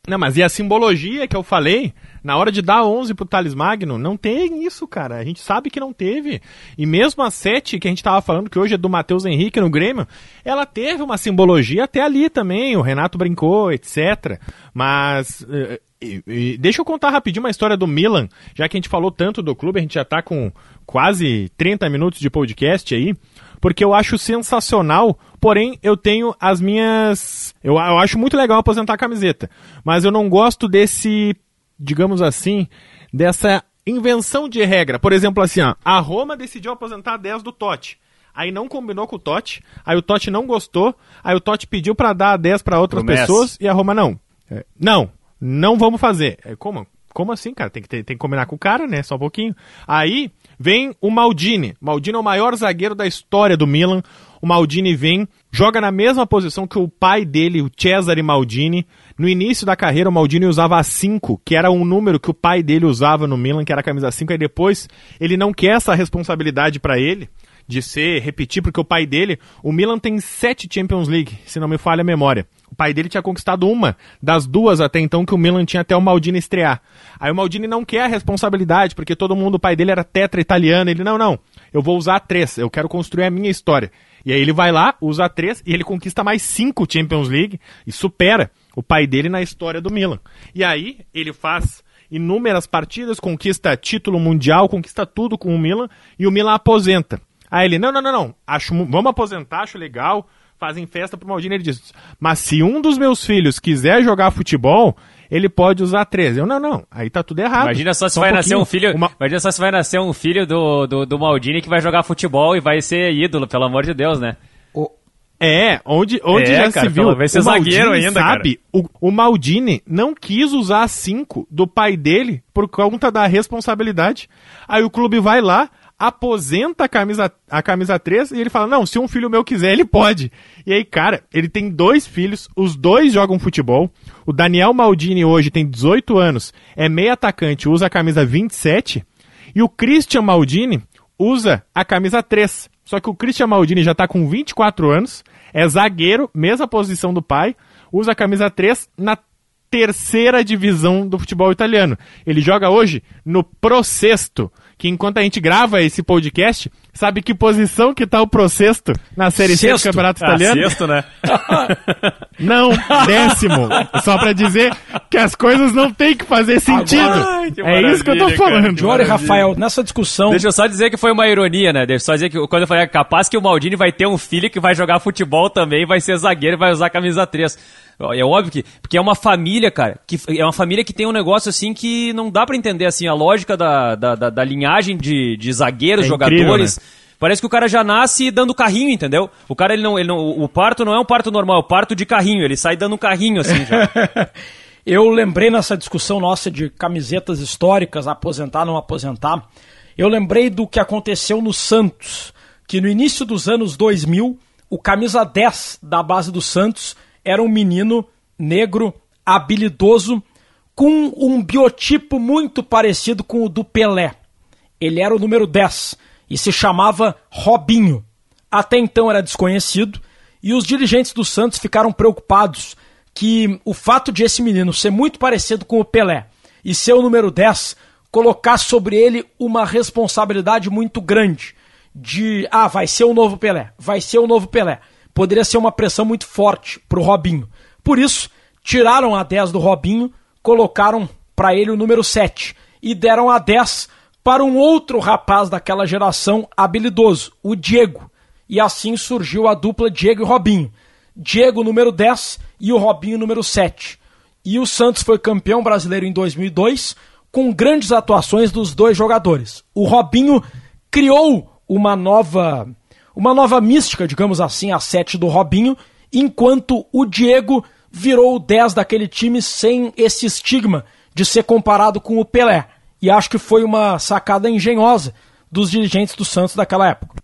Não, mas e a simbologia que eu falei? Na hora de dar 11 pro Thales Magno, não tem isso, cara. A gente sabe que não teve. E mesmo a 7, que a gente tava falando que hoje é do Matheus Henrique no Grêmio, ela teve uma simbologia até ali também. O Renato brincou, etc. Mas. Eh, e, e, deixa eu contar rapidinho uma história do Milan, já que a gente falou tanto do clube, a gente já tá com quase 30 minutos de podcast aí. porque eu acho sensacional, porém eu tenho as minhas. Eu, eu acho muito legal aposentar a camiseta, mas eu não gosto desse, digamos assim, dessa invenção de regra. Por exemplo, assim, ó, a Roma decidiu aposentar 10 do Totti. Aí não combinou com o Totti, aí o Totti não gostou, aí o Totti pediu para dar 10 para outras pessoas e a Roma não. É, não, não vamos fazer. É, como? Como assim, cara? Tem que, ter, tem que combinar com o cara, né? Só um pouquinho. Aí vem o Maldini. Maldini é o maior zagueiro da história do Milan. O Maldini vem, joga na mesma posição que o pai dele, o Cesare Maldini. No início da carreira, o Maldini usava a 5, que era um número que o pai dele usava no Milan, que era a camisa 5. Aí depois ele não quer essa responsabilidade para ele de ser, repetir, porque o pai dele, o Milan tem sete Champions League, se não me falha a memória. O pai dele tinha conquistado uma das duas até então que o Milan tinha até o Maldini estrear. Aí o Maldini não quer a responsabilidade, porque todo mundo, o pai dele era tetra italiano. Ele, não, não, eu vou usar três, eu quero construir a minha história. E aí ele vai lá, usa três e ele conquista mais cinco Champions League e supera o pai dele na história do Milan. E aí ele faz inúmeras partidas, conquista título mundial, conquista tudo com o Milan e o Milan aposenta. Aí ele, não, não, não, não, acho, vamos aposentar, acho legal, fazem festa pro Maldini, ele diz, mas se um dos meus filhos quiser jogar futebol, ele pode usar 13. Eu, não, não, aí tá tudo errado. Imagina só se só vai um nascer um filho, uma... imagina só se vai nascer um filho do, do, do Maldini que vai jogar futebol e vai ser ídolo, pelo amor de Deus, né? É, onde, onde é, já cara, se viu. Vai ser o zagueiro Maldini, ainda, sabe, o, o, Maldini não quis usar a 5 do pai dele por conta da responsabilidade. Aí o clube vai lá, aposenta a camisa, a camisa 3 e ele fala: Não, se um filho meu quiser, ele pode. E aí, cara, ele tem dois filhos, os dois jogam futebol. O Daniel Maldini hoje tem 18 anos, é meio atacante, usa a camisa 27. E o Christian Maldini usa a camisa 3. Só que o Christian Maldini já tá com 24 anos, é zagueiro, mesma posição do pai, usa a camisa 3 na terceira divisão do futebol italiano. Ele joga hoje no Procesto, que enquanto a gente grava esse podcast, sabe que posição que tá o Procesto na Série C do Campeonato ah, Italiano? Sexto, né? não, décimo. Só para dizer que as coisas não tem que fazer sentido. Ai, que é isso que eu tô falando. Jore Rafael, nessa discussão... Deixa eu só dizer que foi uma ironia, né? Deixa eu só dizer que quando eu falei, é capaz que o Maldini vai ter um filho que vai jogar futebol também, vai ser zagueiro e vai usar camisa 3. É óbvio que. Porque é uma família, cara. Que, é uma família que tem um negócio assim que não dá para entender assim a lógica da, da, da, da linhagem de, de zagueiros, é jogadores. Incrível, né? Parece que o cara já nasce dando carrinho, entendeu? O cara, ele não, ele não. O parto não é um parto normal, é um parto de carrinho. Ele sai dando carrinho assim já. Eu lembrei nessa discussão nossa de camisetas históricas, aposentar, não aposentar. Eu lembrei do que aconteceu no Santos, que no início dos anos 2000, o camisa 10 da base do Santos era um menino negro, habilidoso, com um biotipo muito parecido com o do Pelé. Ele era o número 10 e se chamava Robinho. Até então era desconhecido e os dirigentes do Santos ficaram preocupados que o fato de esse menino ser muito parecido com o Pelé e ser o número 10 colocar sobre ele uma responsabilidade muito grande de ah, vai ser o novo Pelé, vai ser o novo Pelé poderia ser uma pressão muito forte para o Robinho. Por isso, tiraram a 10 do Robinho, colocaram para ele o número 7 e deram a 10 para um outro rapaz daquela geração habilidoso, o Diego. E assim surgiu a dupla Diego e Robinho. Diego número 10 e o Robinho número 7. E o Santos foi campeão brasileiro em 2002 com grandes atuações dos dois jogadores. O Robinho criou uma nova uma nova mística, digamos assim, a 7 do Robinho, enquanto o Diego virou o 10 daquele time sem esse estigma de ser comparado com o Pelé. E acho que foi uma sacada engenhosa dos dirigentes do Santos daquela época.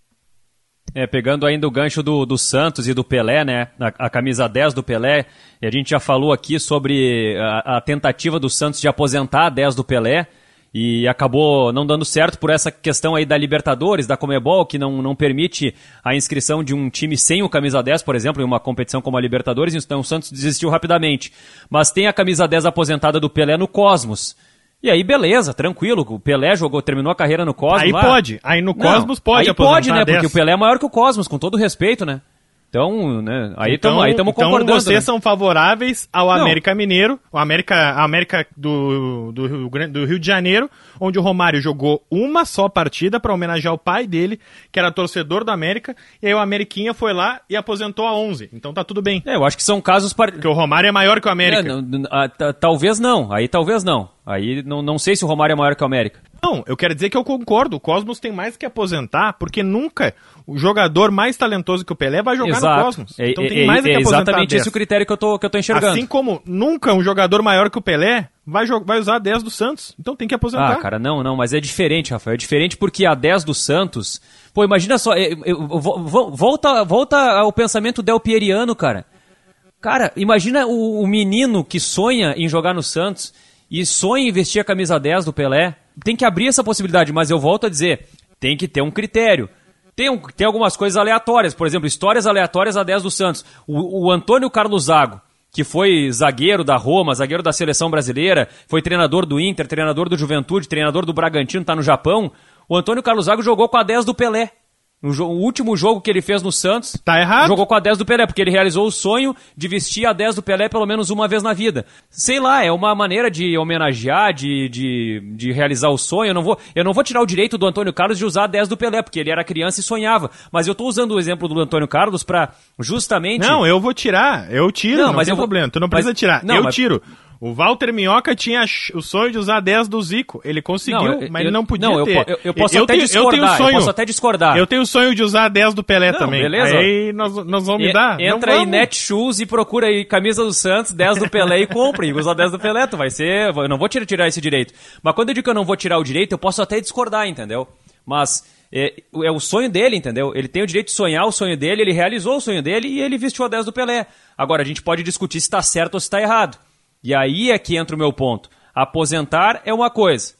É, pegando ainda o gancho do, do Santos e do Pelé, né? A, a, camisa 10 do Pelé, e a gente já falou aqui sobre a, a tentativa do Santos de aposentar a 10 do Pelé e acabou não dando certo por essa questão aí da Libertadores, da Comebol, que não, não permite a inscrição de um time sem o camisa 10, por exemplo, em uma competição como a Libertadores, então o Santos desistiu rapidamente. Mas tem a camisa 10 aposentada do Pelé no Cosmos. E aí, beleza, tranquilo. O Pelé jogou, terminou a carreira no Cosmos. Aí lá. pode. Aí no Cosmos não, pode Aí pode, né? Porque o Pelé é maior que o Cosmos, com todo respeito, né? Então, né, aí então, estamos aí tamo então concordando. vocês né? são favoráveis ao Não. América Mineiro, o América, a América do, do, Rio do Rio de Janeiro, onde o Romário jogou uma só partida para homenagear o pai dele, que era torcedor do América, e aí o Ameriquinha foi lá e aposentou a 11. Então tá tudo bem. É, eu acho que são casos... Par... Porque o Romário é maior que o América. É, não, talvez não, aí talvez não. Aí não, não sei se o Romário é maior que o América. Não, eu quero dizer que eu concordo. O Cosmos tem mais que aposentar, porque nunca o jogador mais talentoso que o Pelé vai jogar no Cosmos. É, Então é- tem mais é, é que é aposentar exatamente 10. esse o critério que eu tô, que eu tô enxergando. Assim como nunca um jogador maior que o Pelé vai, vai usar 10 do Santos. Então tem que aposentar. Ah, cara, não, não, mas é diferente, Rafael. É diferente porque a 10 do Santos. Pô, imagina só, é, é, vo- vo- volta, volta ao pensamento del Pieriano, cara. Cara, imagina o, o menino que sonha em jogar no Santos e sonha em vestir a camisa 10 do Pelé. Tem que abrir essa possibilidade, mas eu volto a dizer, tem que ter um critério. Tem, um- tem algumas coisas aleatórias, por exemplo, histórias aleatórias a 10 do Santos. O, o Antônio Carlos Zago, que foi zagueiro da Roma, zagueiro da seleção brasileira, foi treinador do Inter, treinador do Juventude, treinador do Bragantino, tá no Japão. O Antônio Carlos Zago jogou com a 10 do Pelé. No o último jogo que ele fez no Santos, Tá errado. jogou com a 10 do Pelé, porque ele realizou o sonho de vestir a 10 do Pelé pelo menos uma vez na vida. Sei lá, é uma maneira de homenagear, de, de, de realizar o sonho. Eu não, vou, eu não vou tirar o direito do Antônio Carlos de usar a 10 do Pelé, porque ele era criança e sonhava. Mas eu tô usando o exemplo do Antônio Carlos pra justamente. Não, eu vou tirar. Eu tiro, Não, não, mas tem eu vou- problema. Tu não mas- precisa tirar. não, eu mas- tiro. O Walter Minhoca tinha o sonho de usar 10 do Zico. Ele conseguiu, Não, eu- mas eu- ele não podia não, eu ter. po- eu- eu posso até tenho, discordar, Eu, tenho eu sonho, posso até discordar. Eu tenho o sonho de usar 10 do Pelé Não, também. beleza. Aí nós, nós vamos me E- dar. Entra não aí vamos. Netshoes e procura aí camisa do Santos, 10 do Pelé e compre. E usa 10 do Pelé, tu vai ser. Eu não vou tirar, tirar esse direito. Mas quando eu digo que eu não vou tirar o direito, eu posso até discordar, entendeu? Mas é, é o sonho dele, entendeu? Ele tem o direito de sonhar o sonho dele, ele realizou o sonho dele e ele vestiu a 10 do Pelé. Agora, a gente pode discutir se está certo ou se está errado. E aí é que entra o meu ponto. Aposentar é uma coisa.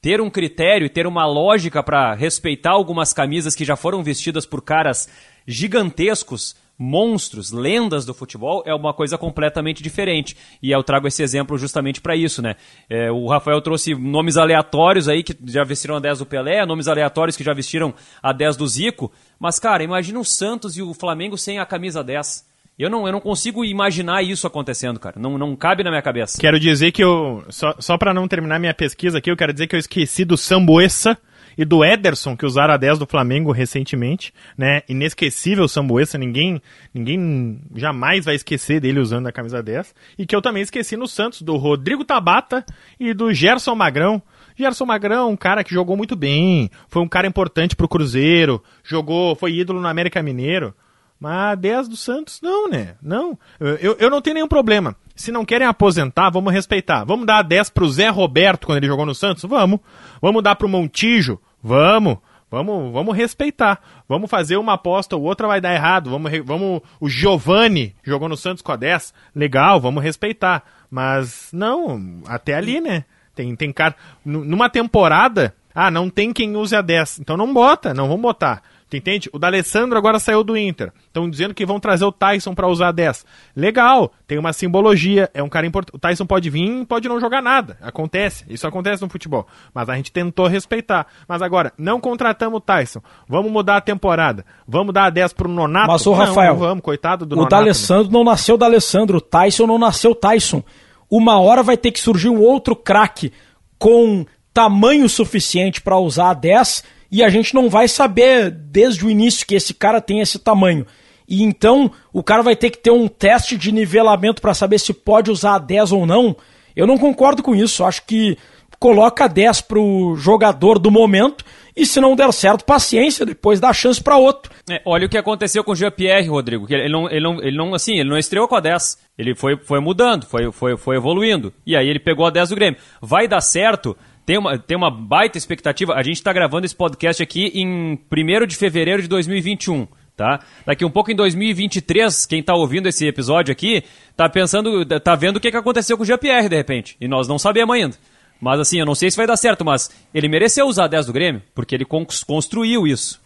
Ter um critério e ter uma lógica para respeitar algumas camisas que já foram vestidas por caras gigantescos, monstros, lendas do futebol, é uma coisa completamente diferente. E eu trago esse exemplo justamente para isso, né? É, o Rafael trouxe nomes aleatórios aí que já vestiram a 10 do Pelé, nomes aleatórios que já vestiram a 10 do Zico. Mas, cara, imagina o Santos e o Flamengo sem a camisa 10. Eu não, eu não consigo imaginar isso acontecendo, cara. Não, não cabe na minha cabeça. Quero dizer que eu. Só, só para não terminar minha pesquisa aqui, eu quero dizer que eu esqueci do Sambuesa e do Ederson, que usaram a 10 do Flamengo recentemente, né? Inesquecível o Sambuesa, ninguém, ninguém jamais vai esquecer dele usando a camisa 10. E que eu também esqueci no Santos, do Rodrigo Tabata e do Gerson Magrão. Gerson Magrão, um cara que jogou muito bem, foi um cara importante pro Cruzeiro, jogou, foi ídolo no América Mineiro. Mas a 10 do Santos, não, né? Não. Eu, eu, não tenho nenhum problema. Se não querem aposentar, vamos respeitar. Vamos dar a 10 pro Zé Roberto quando ele jogou no Santos? Vamos. Vamos dar pro Montijo? Vamos. Vamos, vamos respeitar. Vamos fazer uma aposta ou outra vai dar errado. Vamos, vamos o Giovani jogou no Santos com a 10. Legal, vamos respeitar. Mas não, até ali, né? Tem tem cara nu- numa temporada, ah, não tem quem use a 10. Então não bota, não vamos botar. Tu entende? O D'Alessandro agora saiu do Inter. Estão dizendo que vão trazer o Tyson para usar 10. Legal, tem uma simbologia, é um cara importante. O Tyson pode vir, pode não jogar nada. Acontece, isso acontece no futebol. Mas a gente tentou respeitar. Mas agora, não contratamos o Tyson. Vamos mudar a temporada. Vamos dar a 10 pro Nonato. Mas, Não, Rafael, não vamos, coitado do o Nonato. né? D'Alessandro não nasceu D'Alessandro, o Tyson não nasceu Tyson. Uma hora vai ter que surgir um outro craque com tamanho suficiente para usar a 10 e a gente não vai saber desde o início que esse cara tem esse tamanho. E então o cara vai ter que ter um teste de nivelamento para saber se pode usar a 10 ou não. Eu não concordo com isso. Acho que coloca a 10 pro jogador do momento e se não der certo, paciência, depois dá chance para outro. É, olha o que aconteceu com o Jean-Pierre, Rodrigo. Que ele não, ele, não, ele não, assim, ele não estreou com a 10. Ele foi, foi mudando, foi, foi, foi evoluindo. E aí ele pegou a 10 do Grêmio. Vai dar certo? Tem uma, tem uma baita expectativa. A gente está gravando esse podcast aqui em 1 de fevereiro de 2021. Tá? Daqui um pouco em 2023, quem tá ouvindo esse episódio aqui, tá pensando, tá vendo o que, que aconteceu com o Jean-Pierre de repente. E nós não sabemos ainda. Mas assim, eu não sei se vai dar certo, mas ele mereceu usar a 10 do Grêmio, porque ele con- construiu isso.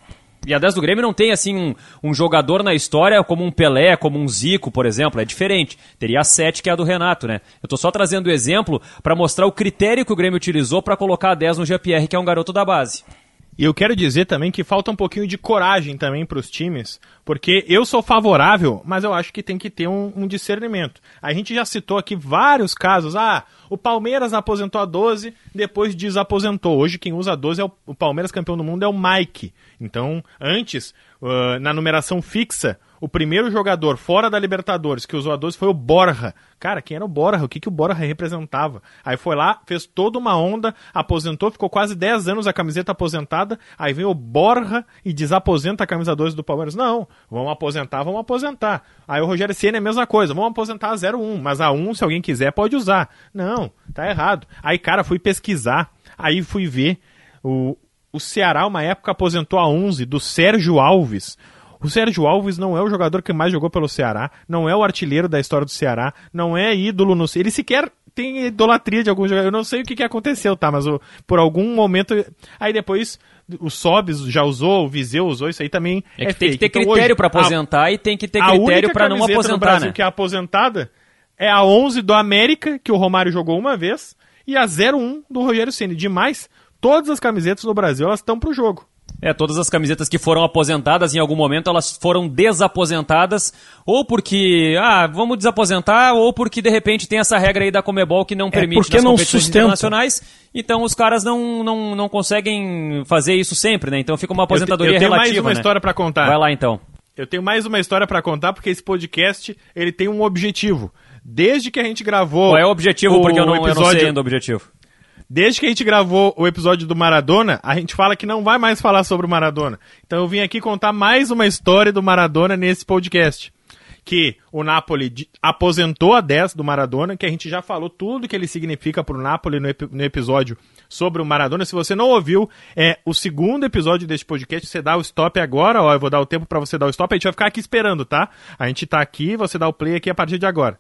E a 10 do Grêmio não tem, assim, um, um jogador na história como um Pelé, como um Zico, por exemplo. É diferente. Teria a 7, que é a do Renato, né? Eu tô só trazendo o exemplo para mostrar o critério que o Grêmio utilizou para colocar a 10 no GPR, que é um garoto da base. E eu quero dizer também que falta um pouquinho de coragem também para os times, porque eu sou favorável, mas eu acho que tem que ter um, um, discernimento. A gente já citou aqui vários casos. Ah, o Palmeiras aposentou a 12, depois desaposentou. Hoje quem usa a 12 é o, o Palmeiras campeão do mundo é o Mike. Então, antes, uh, na numeração fixa, o primeiro jogador fora da Libertadores que usou a 12 foi o Borja. Cara, quem era o Borja? O que, que o Borja representava? Aí foi lá, fez toda uma onda, aposentou, ficou quase 10 anos a camiseta aposentada. Aí vem o Borja e desaposenta a camisa 12 do Palmeiras. Não, vamos aposentar, vamos aposentar. Aí o Rogério Ceni é a mesma coisa, vamos aposentar a 01, mas a 1, se alguém quiser, pode usar. Não, tá errado. Aí, cara, fui pesquisar, aí fui ver. O, o Ceará, uma época, aposentou a 11 do Sérgio Alves. O Sérgio Alves não é o jogador que mais jogou pelo Ceará, não é o artilheiro da história do Ceará, não é ídolo no. Ele sequer tem idolatria de algum jogador. Eu não sei o que, que aconteceu, tá? Mas o, por algum momento. Aí depois o Sobis já usou, o Viseu usou, isso aí também. É que é tem fake. que ter então, critério para aposentar a, e tem que ter critério para não aposentar. No Brasil né? que é aposentada é a 11 do América, que o Romário jogou uma vez, e a 01 do Rogério Ceni. Demais, todas as camisetas no Brasil elas estão pro jogo. É, todas as camisetas que foram aposentadas em algum momento, elas foram desaposentadas, ou porque, ah, vamos desaposentar, ou porque de repente tem essa regra aí da Comebol que não é permite porque nas não competições sustenta. internacionais. Então os caras não, não, não conseguem fazer isso sempre, né? Então fica uma aposentadoria eu te, eu tenho relativa, mais uma né? história para contar. Vai lá então. Eu tenho mais uma história para contar porque esse podcast, ele tem um objetivo. Desde que a gente gravou Qual é o objetivo? O porque eu não, episódio... eu não sei ainda o objetivo. Desde que a gente gravou o episódio do Maradona, a gente fala que não vai mais falar sobre o Maradona. Então eu vim aqui contar mais uma história do Maradona nesse podcast. Que o Napoli aposentou a 10 do Maradona, que a gente já falou tudo que ele significa para o Napoli no, ep no, episódio sobre o Maradona. Se você não ouviu, é o segundo episódio deste podcast. Você dá o stop agora, ó. Eu vou dar o tempo para você dar o stop. A gente vai ficar aqui esperando, tá? A gente tá aqui, você dá o play aqui a partir de agora.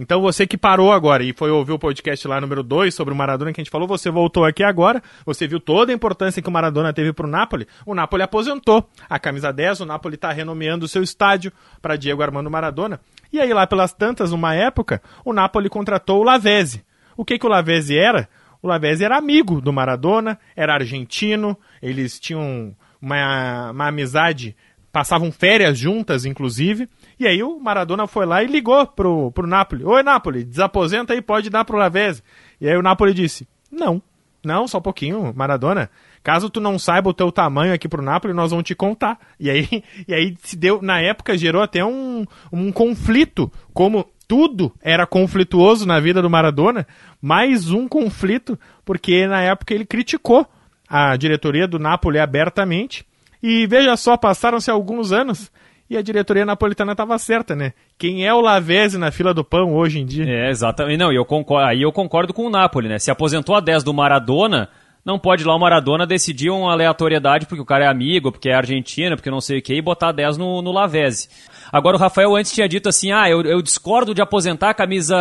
Então você que parou agora e foi ouvir o podcast lá número 2 sobre o Maradona que a gente falou, você voltou aqui agora, você viu toda a importância que o Maradona teve para o Napoli. O Napoli aposentou a camisa 10, o Napoli está renomeando o seu estádio para Diego Armando Maradona. E aí lá pelas tantas, numa época, o Napoli contratou o Lavezzi. O que que o Lavezzi era? O Lavezzi era amigo do Maradona, era argentino, eles tinham uma, uma amizade, passavam férias juntas, inclusive. E aí o Maradona foi lá e ligou pro, pro Napoli. Oi, Napoli, desaposenta aí, pode dar pro Lavezzi. E aí o Napoli disse, não, não, só um pouquinho, Maradona. Caso tu não saiba o teu tamanho aqui pro Napoli, nós vamos te contar. E aí, e aí se deu, na época gerou até um, um conflito, como tudo era conflituoso na vida do Maradona, mais um conflito, porque na época ele criticou a diretoria do Napoli abertamente. E veja só, passaram-se alguns anos e a diretoria napolitana estava certa, né? Quem é o Lavezzi na fila do pão hoje em dia? É, exatamente. Não, eu concordo, aí eu concordo com o Napoli, né? Se aposentou a 10 do Maradona, não pode lá o Maradona decidir uma aleatoriedade porque o cara é amigo, porque é argentino, porque não sei o que, e botar 10 no, no Lavezzi. Agora o Rafael antes tinha dito assim, ah, eu, eu discordo de aposentar camisa,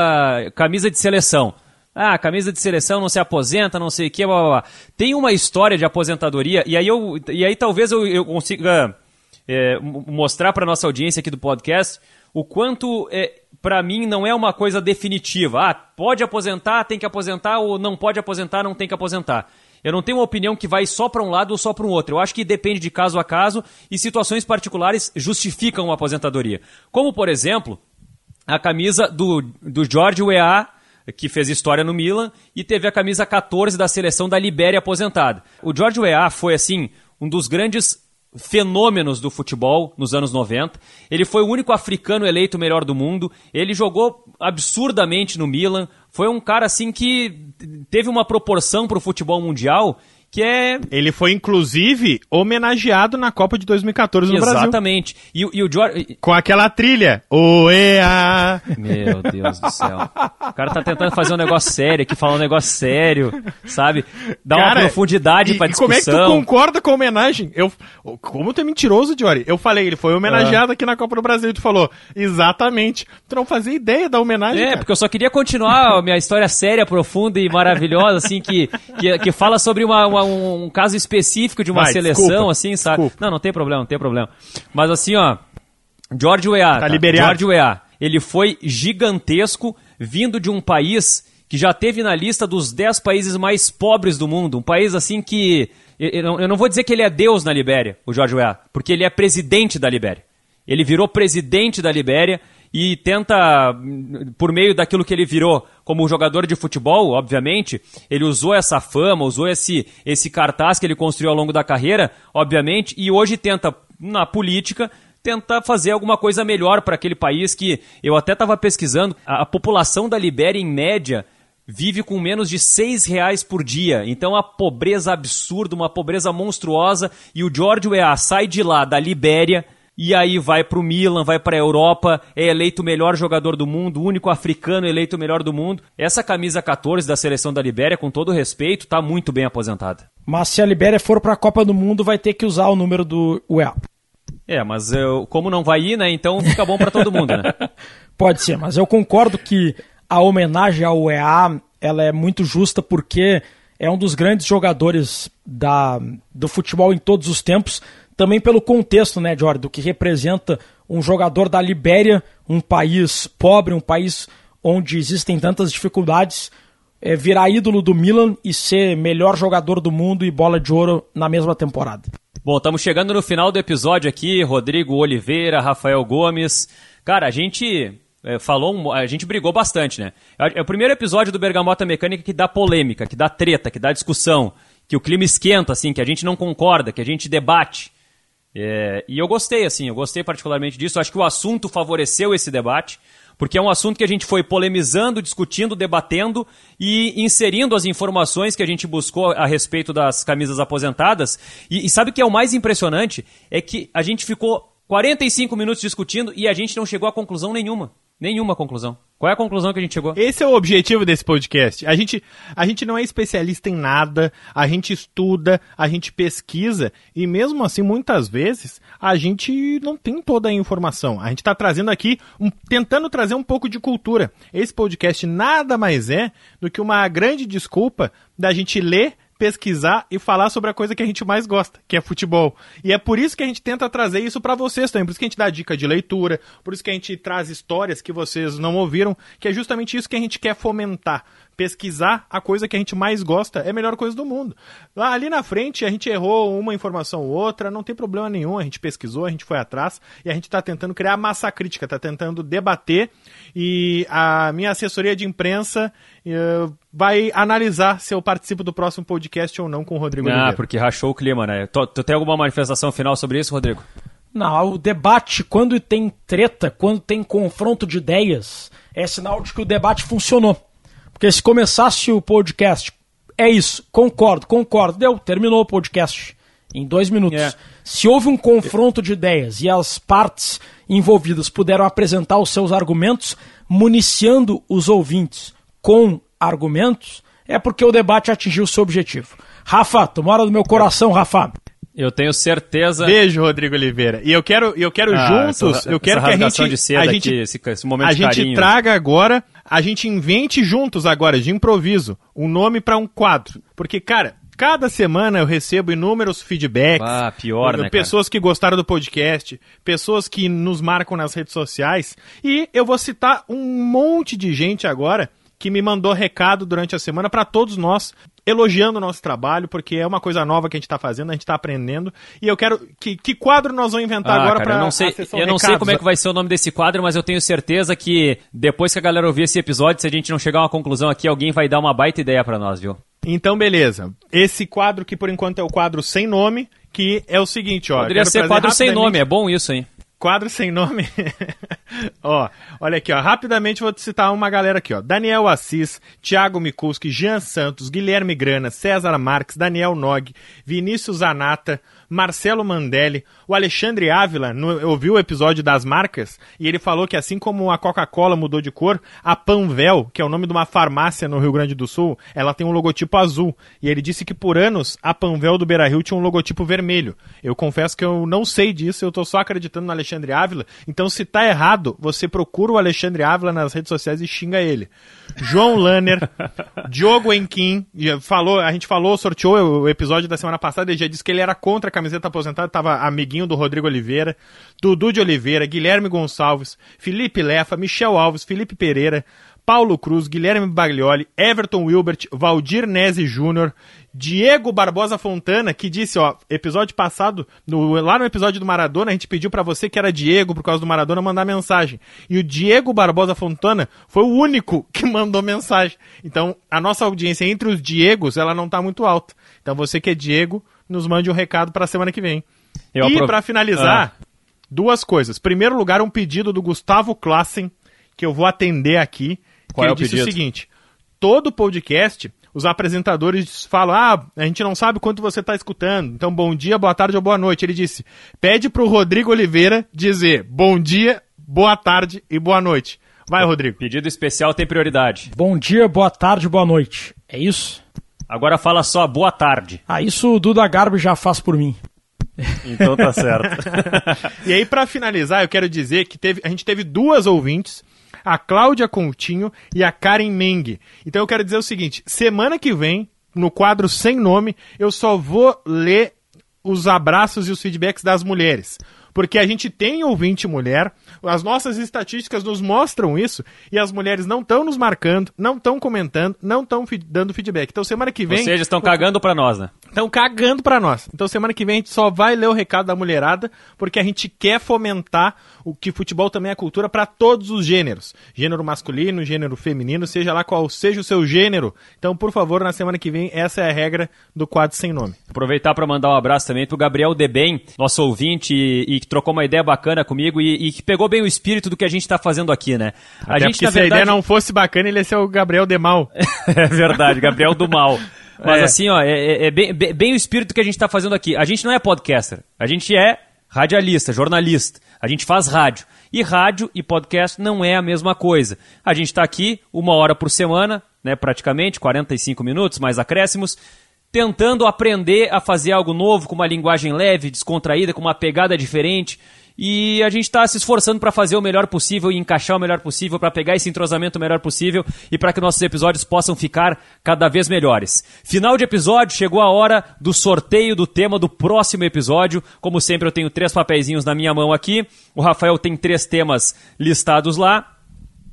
camisa de seleção. Ah, camisa de seleção não se aposenta, não sei o que, blá, blá, blá. Tem uma história de aposentadoria, e aí, eu, e aí talvez eu, eu consiga é, mostrar para nossa audiência aqui do podcast o quanto, é, para mim, não é uma coisa definitiva. Ah, pode aposentar, tem que aposentar, ou não pode aposentar, não tem que aposentar. Eu não tenho uma opinião que vai só para um lado ou só para um outro. Eu acho que depende de caso a caso e situações particulares justificam uma aposentadoria. Como, por exemplo, a camisa do, do George Weah, que fez história no Milan, e teve a camisa 14 da seleção da Libéria aposentada. O George Weah foi, assim, um dos grandes fenômenos do futebol nos anos 90. Ele foi o único africano eleito melhor do mundo. Ele jogou absurdamente no Milan. Foi um cara assim que teve uma proporção para o futebol mundial que é... Ele foi, inclusive, homenageado na Copa de 2014 no Brasil. Exatamente. E, e o George... Com aquela trilha. Oea! Meu Deus do céu. O cara tá tentando fazer um negócio sério aqui, falar um negócio sério, sabe? Dar cara, uma profundidade e, pra discussão. E como é que tu concorda com a homenagem? Eu, como tu é mentiroso, Jory? Eu falei, ele foi homenageado ah. aqui na Copa do Brasil. E tu falou, exatamente. Tu não fazia ideia da homenagem, É, cara. porque eu só queria continuar a minha história séria, profunda e maravilhosa, assim, que, que, que fala sobre uma, uma um, um, caso específico de uma Vai, seleção, desculpa, assim, sabe? Desculpa. Não, não tem problema, não tem problema. Mas assim, ó, George Weah, tá, tá? George Weah, ele foi gigantesco vindo de um país que já teve na lista dos 10 países mais pobres do mundo. Um país assim que. Eu não vou dizer que ele é Deus na Libéria, o Jorge Weah, porque ele é presidente da Libéria. Ele virou presidente da Libéria e tenta, por meio daquilo que ele virou como jogador de futebol, obviamente, ele usou essa fama, usou esse, esse cartaz que ele construiu ao longo da carreira, obviamente, e hoje tenta, na política, tentar fazer alguma coisa melhor para aquele país que eu até estava pesquisando, a, a, população da Libéria, em média, vive com menos de seis reais por dia. Então a pobreza absurda, uma pobreza monstruosa, e o George Weah sai de lá, da Libéria, e aí vai para o Milan, vai para a Europa, é eleito o melhor jogador do mundo, o único africano eleito o melhor do mundo. Essa camisa 14 da seleção da Libéria, com todo respeito, está muito bem aposentada. Mas se a Libéria for para a Copa do Mundo, vai ter que usar o número do Weah. É, mas eu, como não vai ir, né? Então fica bom para todo mundo, né? Pode ser, mas eu concordo que a homenagem ao UEA ela é muito justa porque é um dos grandes jogadores da, do futebol em todos os tempos, também pelo contexto, né, Jorge, do que representa um jogador da Libéria, um país pobre, um país onde existem tantas dificuldades, é, virar ídolo do Milan e ser melhor jogador do mundo e bola de ouro na mesma temporada. Bom, estamos chegando no final do episódio aqui, Rodrigo Oliveira, Rafael Gomes. Cara, a gente é, falou, a gente brigou bastante, né? É o primeiro episódio do Bergamota Mecânica que dá polêmica, que dá treta, que dá discussão, que o clima esquenta, assim, que a gente não concorda, que a gente debate. É, e eu gostei, assim, eu gostei particularmente disso. Acho que o assunto favoreceu esse debate porque é um assunto que a gente foi polemizando, discutindo, debatendo e inserindo as informações que a gente buscou a respeito das camisas aposentadas. E, e sabe o que é o mais impressionante? É que a gente ficou 45 minutos discutindo e a gente não chegou a conclusão nenhuma. Nenhuma conclusão. Qual é a conclusão que a gente chegou? Esse é o objetivo desse podcast. A gente, a gente não é especialista em nada, a gente estuda, a gente pesquisa e mesmo assim, muitas vezes, a gente não tem toda a informação. A gente está trazendo aqui, um, tentando trazer um pouco de cultura. Esse podcast nada mais é do que uma grande desculpa da gente ler pesquisar e falar sobre a coisa que a gente mais gosta, que é futebol. E é por isso que a gente tenta trazer isso para vocês também, por isso que a gente dá dica de leitura, por isso que a gente traz histórias que vocês não ouviram, que é justamente isso que a gente quer fomentar pesquisar a coisa que a gente mais gosta é a melhor coisa do mundo. Lá, ali na frente a gente errou uma informação ou outra, não tem problema nenhum, a gente pesquisou, a gente foi atrás e a gente está tentando criar massa crítica, está tentando debater e a minha assessoria de imprensa uh, vai analisar se eu participo do próximo podcast ou não com o Rodrigo Ah, Oliveira. porque rachou o clima, né? Tu, tu tem alguma manifestação final sobre isso, Rodrigo? Não, o debate, quando tem treta, quando tem confronto de ideias, é sinal de que o debate funcionou. Porque se começasse o podcast, é isso, concordo, concordo, deu, terminou o podcast em dois minutos. É. Se houve um confronto de ideias e as partes envolvidas puderam apresentar os seus argumentos, municiando os ouvintes com argumentos, é porque o debate atingiu o seu objetivo. Rafa, tu mora no meu coração, Rafa. Eu tenho certeza. Beijo, Rodrigo Oliveira. E eu quero, eu quero Ah, juntos, essa- eu quero que a gente, de seda a aqui, gente, esse, esse momento a de gente traga agora, a gente invente juntos agora, de improviso, um nome para um quadro. Porque, cara, cada semana eu recebo inúmeros feedbacks. Ah, pior, né, cara? Pessoas que gostaram do podcast, pessoas que nos marcam nas redes sociais. E eu vou citar um monte de gente agora que me mandou recado durante a semana para todos nós. Elogiando o nosso trabalho, porque é uma coisa nova que a gente está fazendo, a gente está aprendendo. E eu quero. Que, que quadro nós vamos inventar Ah, agora cara, para eu não sei, eu não sei como é que vai ser o nome desse quadro, mas eu tenho certeza que depois que a galera ouvir esse episódio, se a gente não chegar a uma conclusão aqui, alguém vai dar uma baita ideia pra nós, viu? Então, beleza. Esse quadro que por enquanto é o quadro sem nome, que é o seguinte, ó. Poderia ser quadro sem nome, é bom isso, hein? Quadro sem nome. ó, olha aqui, ó. Rapidamente vou te citar uma galera aqui, ó. Daniel Assis, Thiago Mikuski, Jean Santos, Guilherme Grana, César Marques, Daniel Nog, Vinícius Zanata, Marcelo Mandelli, o Alexandre Ávila no, ouviu o episódio das marcas e ele falou que assim como a Coca-Cola mudou de cor, a Panvel, que é o nome de uma farmácia no Rio Grande do Sul, ela tem um logotipo azul. E ele disse que por anos a Panvel do Beira-Rio tinha um logotipo vermelho. Eu confesso que eu não sei disso, eu tô só acreditando no Alexandre Ávila. Então se tá errado, você procura o Alexandre Ávila nas redes sociais e xinga ele. João Lanner, Diogo Enquim, falou, a gente falou, sorteou o episódio da semana passada, ele já disse que ele era contra a camiseta aposentada, tava amiguinho do Rodrigo Oliveira, Dudu de Oliveira, Guilherme Gonçalves, Felipe Lefa, Michel Alves, Felipe Pereira, Paulo Cruz, Guilherme Baglioli, Everton Wilbert, Valdir Nese Júnior, Diego Barbosa Fontana, que disse, ó, episódio passado, no, lá no episódio do Maradona, a gente pediu para você que era Diego por causa do Maradona mandar mensagem. E o Diego Barbosa Fontana foi o único que mandou mensagem. Então, a nossa audiência entre os Diegos, ela não tá muito alta. Então, você que é Diego, nos mande um recado para a semana que vem. Eu e aprov... para finalizar, ah. duas coisas. Primeiro lugar, um pedido do Gustavo Klassen, que eu vou atender aqui. Qual é o disse pedido? o seguinte: todo podcast, os apresentadores falam: ah, a gente não sabe quanto você está escutando, então bom dia, boa tarde ou boa noite. Ele disse: pede para o Rodrigo Oliveira dizer bom dia, boa tarde e boa noite. Vai, Rodrigo. Pedido especial tem prioridade. Bom dia, boa tarde, boa noite. É isso? Agora fala só boa tarde. Ah, isso o Duda Garbi já faz por mim. Então tá certo. e aí, para finalizar, eu quero dizer que teve, a gente teve duas ouvintes a Cláudia Coutinho e a Karen Meng. Então eu quero dizer o seguinte: semana que vem, no quadro Sem Nome, eu só vou ler os abraços e os feedbacks das mulheres porque a gente tem ouvinte mulher, as nossas estatísticas nos mostram isso, e as mulheres não estão nos marcando, não estão comentando, não estão dando feedback. Então semana que vem. Ou seja, estão cagando para nós, né? Estão cagando para nós. Então semana que vem a gente só vai ler o recado da mulherada, porque a gente quer fomentar o que futebol também é cultura para todos os gêneros. Gênero masculino, gênero feminino, seja lá qual seja o seu gênero. Então, por favor, na semana que vem, essa é a regra do quadro sem nome. Aproveitar para mandar um abraço também pro Gabriel Debem, nosso ouvinte e, que trocou uma ideia bacana comigo e, e, que pegou bem o espírito do que a gente está fazendo aqui, né? A Até gente, se verdade... a ideia não fosse bacana, ele ia ser o Gabriel de Mal. é verdade, Gabriel do Mal. Mas é. assim, ó, é, é, é bem, bem, bem, o espírito que a gente está fazendo aqui. A gente não é podcaster, a gente é radialista, jornalista. A gente faz rádio. E rádio e podcast não é a mesma coisa. A gente está aqui uma hora por semana, né, praticamente, 45 minutos, mais acréscimos, tentando aprender a fazer algo novo, com uma linguagem leve, descontraída, com uma pegada diferente. E a gente está se esforçando para fazer o melhor possível e encaixar o melhor possível, para pegar esse entrosamento o melhor possível e para que nossos episódios possam ficar cada vez melhores. Final de episódio, chegou a hora do sorteio do tema do próximo episódio. Como sempre, eu tenho três papeizinhos na minha mão aqui. O Rafael tem três temas listados lá.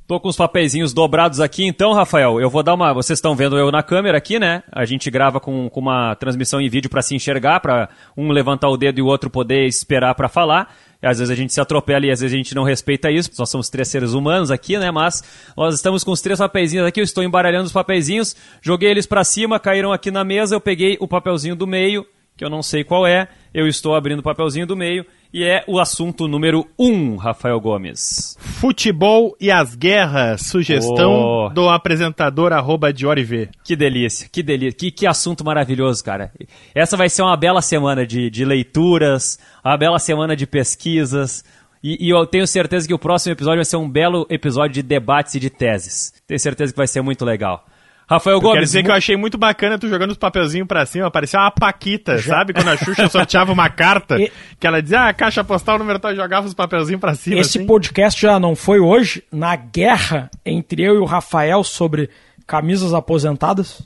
Tô com os papeizinhos dobrados aqui, então, Rafael, eu vou dar uma. Vocês estão vendo eu na câmera aqui, né? A gente grava com, com uma transmissão em vídeo para se enxergar, para um levantar o dedo e o outro poder esperar para falar. Às vezes a gente se atropela e às vezes a gente não respeita isso. Nós somos três seres humanos aqui, né? Mas nós estamos com os três papeizinhos aqui. Eu estou embaralhando os papeizinhos, joguei eles para cima, caíram aqui na mesa. Eu peguei o papelzinho do meio, que eu não sei qual é. Eu estou abrindo o papelzinho do meio e é o assunto número um, Rafael Gomes. Futebol e as guerras, sugestão oh. do apresentador arroba Dioriv. Que delícia, que delícia, que, que assunto maravilhoso, cara. Essa vai ser uma bela semana de, de leituras, uma bela semana de pesquisas, e, e, eu tenho certeza que o próximo episódio vai ser um belo episódio de debates e de teses. Tenho certeza que vai ser muito legal. Rafael Gomes. Quer dizer que eu achei muito bacana tu jogando os papelzinhos pra cima, parecia uma paquita, Já. sabe? Quando a Xuxa sorteava uma carta, e... que ela dizia, ah, caixa postal, número tal, e jogava os papelzinhos pra cima. Esse assim. podcast já não foi hoje, na guerra entre eu e o Rafael sobre camisas aposentadas?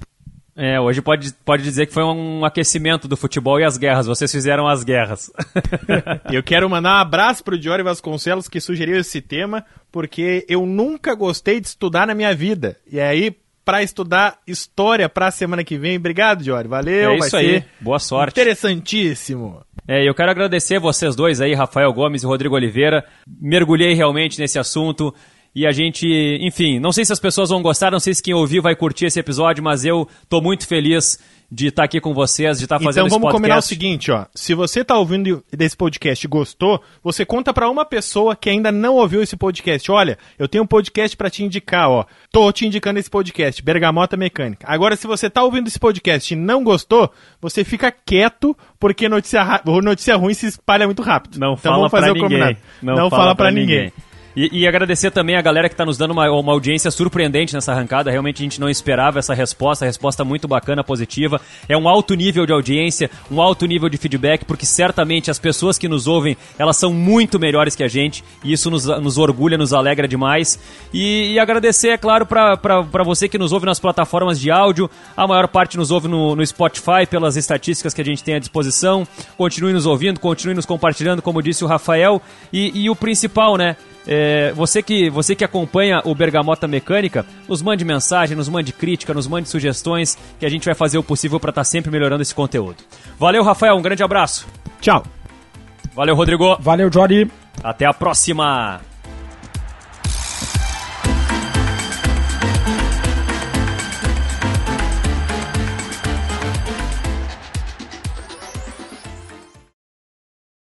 É, hoje pode, pode dizer que foi um aquecimento do futebol e as guerras. Vocês fizeram as guerras. eu quero mandar um abraço pro Diori Vasconcelos que sugeriu esse tema, porque eu nunca gostei de estudar na minha vida. E aí, para estudar história para a semana que vem. Obrigado, Jory. Valeu. É isso aí. Boa sorte. Interessantíssimo. É, eu quero agradecer vocês dois aí, Rafael Gomes e Rodrigo Oliveira. Mergulhei realmente nesse assunto. E a gente, enfim, não sei se as pessoas vão gostar, não sei se quem ouviu vai curtir esse episódio, mas eu tô muito feliz de estar tá aqui com vocês, de estar tá fazendo Então vamos combinar o seguinte, ó. Se você está ouvindo desse podcast e gostou, você conta para uma pessoa que ainda não ouviu esse podcast. Olha, eu tenho um podcast para te indicar, ó. Tô te indicando esse podcast, Bergamota Mecânica. Agora, se você está ouvindo esse podcast e não gostou, você fica quieto, porque notícia, notícia ruim se espalha muito rápido. Não então, fala para ninguém. Não, não fala, fala para ninguém. ninguém. E, e, agradecer também a galera que está nos dando uma, uma, audiência surpreendente nessa arrancada. Realmente a gente não esperava essa resposta, resposta muito bacana, positiva. É um alto nível de audiência, um alto nível de feedback, porque certamente as pessoas que nos ouvem, elas são muito melhores que a gente, e isso nos, nos orgulha, nos alegra demais. E, e agradecer, é claro, para você que nos ouve nas plataformas de áudio. A maior parte nos ouve no, no Spotify, pelas estatísticas que a gente tem à disposição. Continue nos ouvindo, continue nos compartilhando, como disse o Rafael. E, e o principal, né? É, você, que, você que acompanha o Bergamota Mecânica, nos mande mensagem, nos mande crítica, nos mande sugestões, que a gente vai fazer o possível para estar tá sempre melhorando esse conteúdo. Valeu, Rafael, um grande abraço. Tchau. Valeu, Rodrigo. Valeu, Jory. Até a próxima.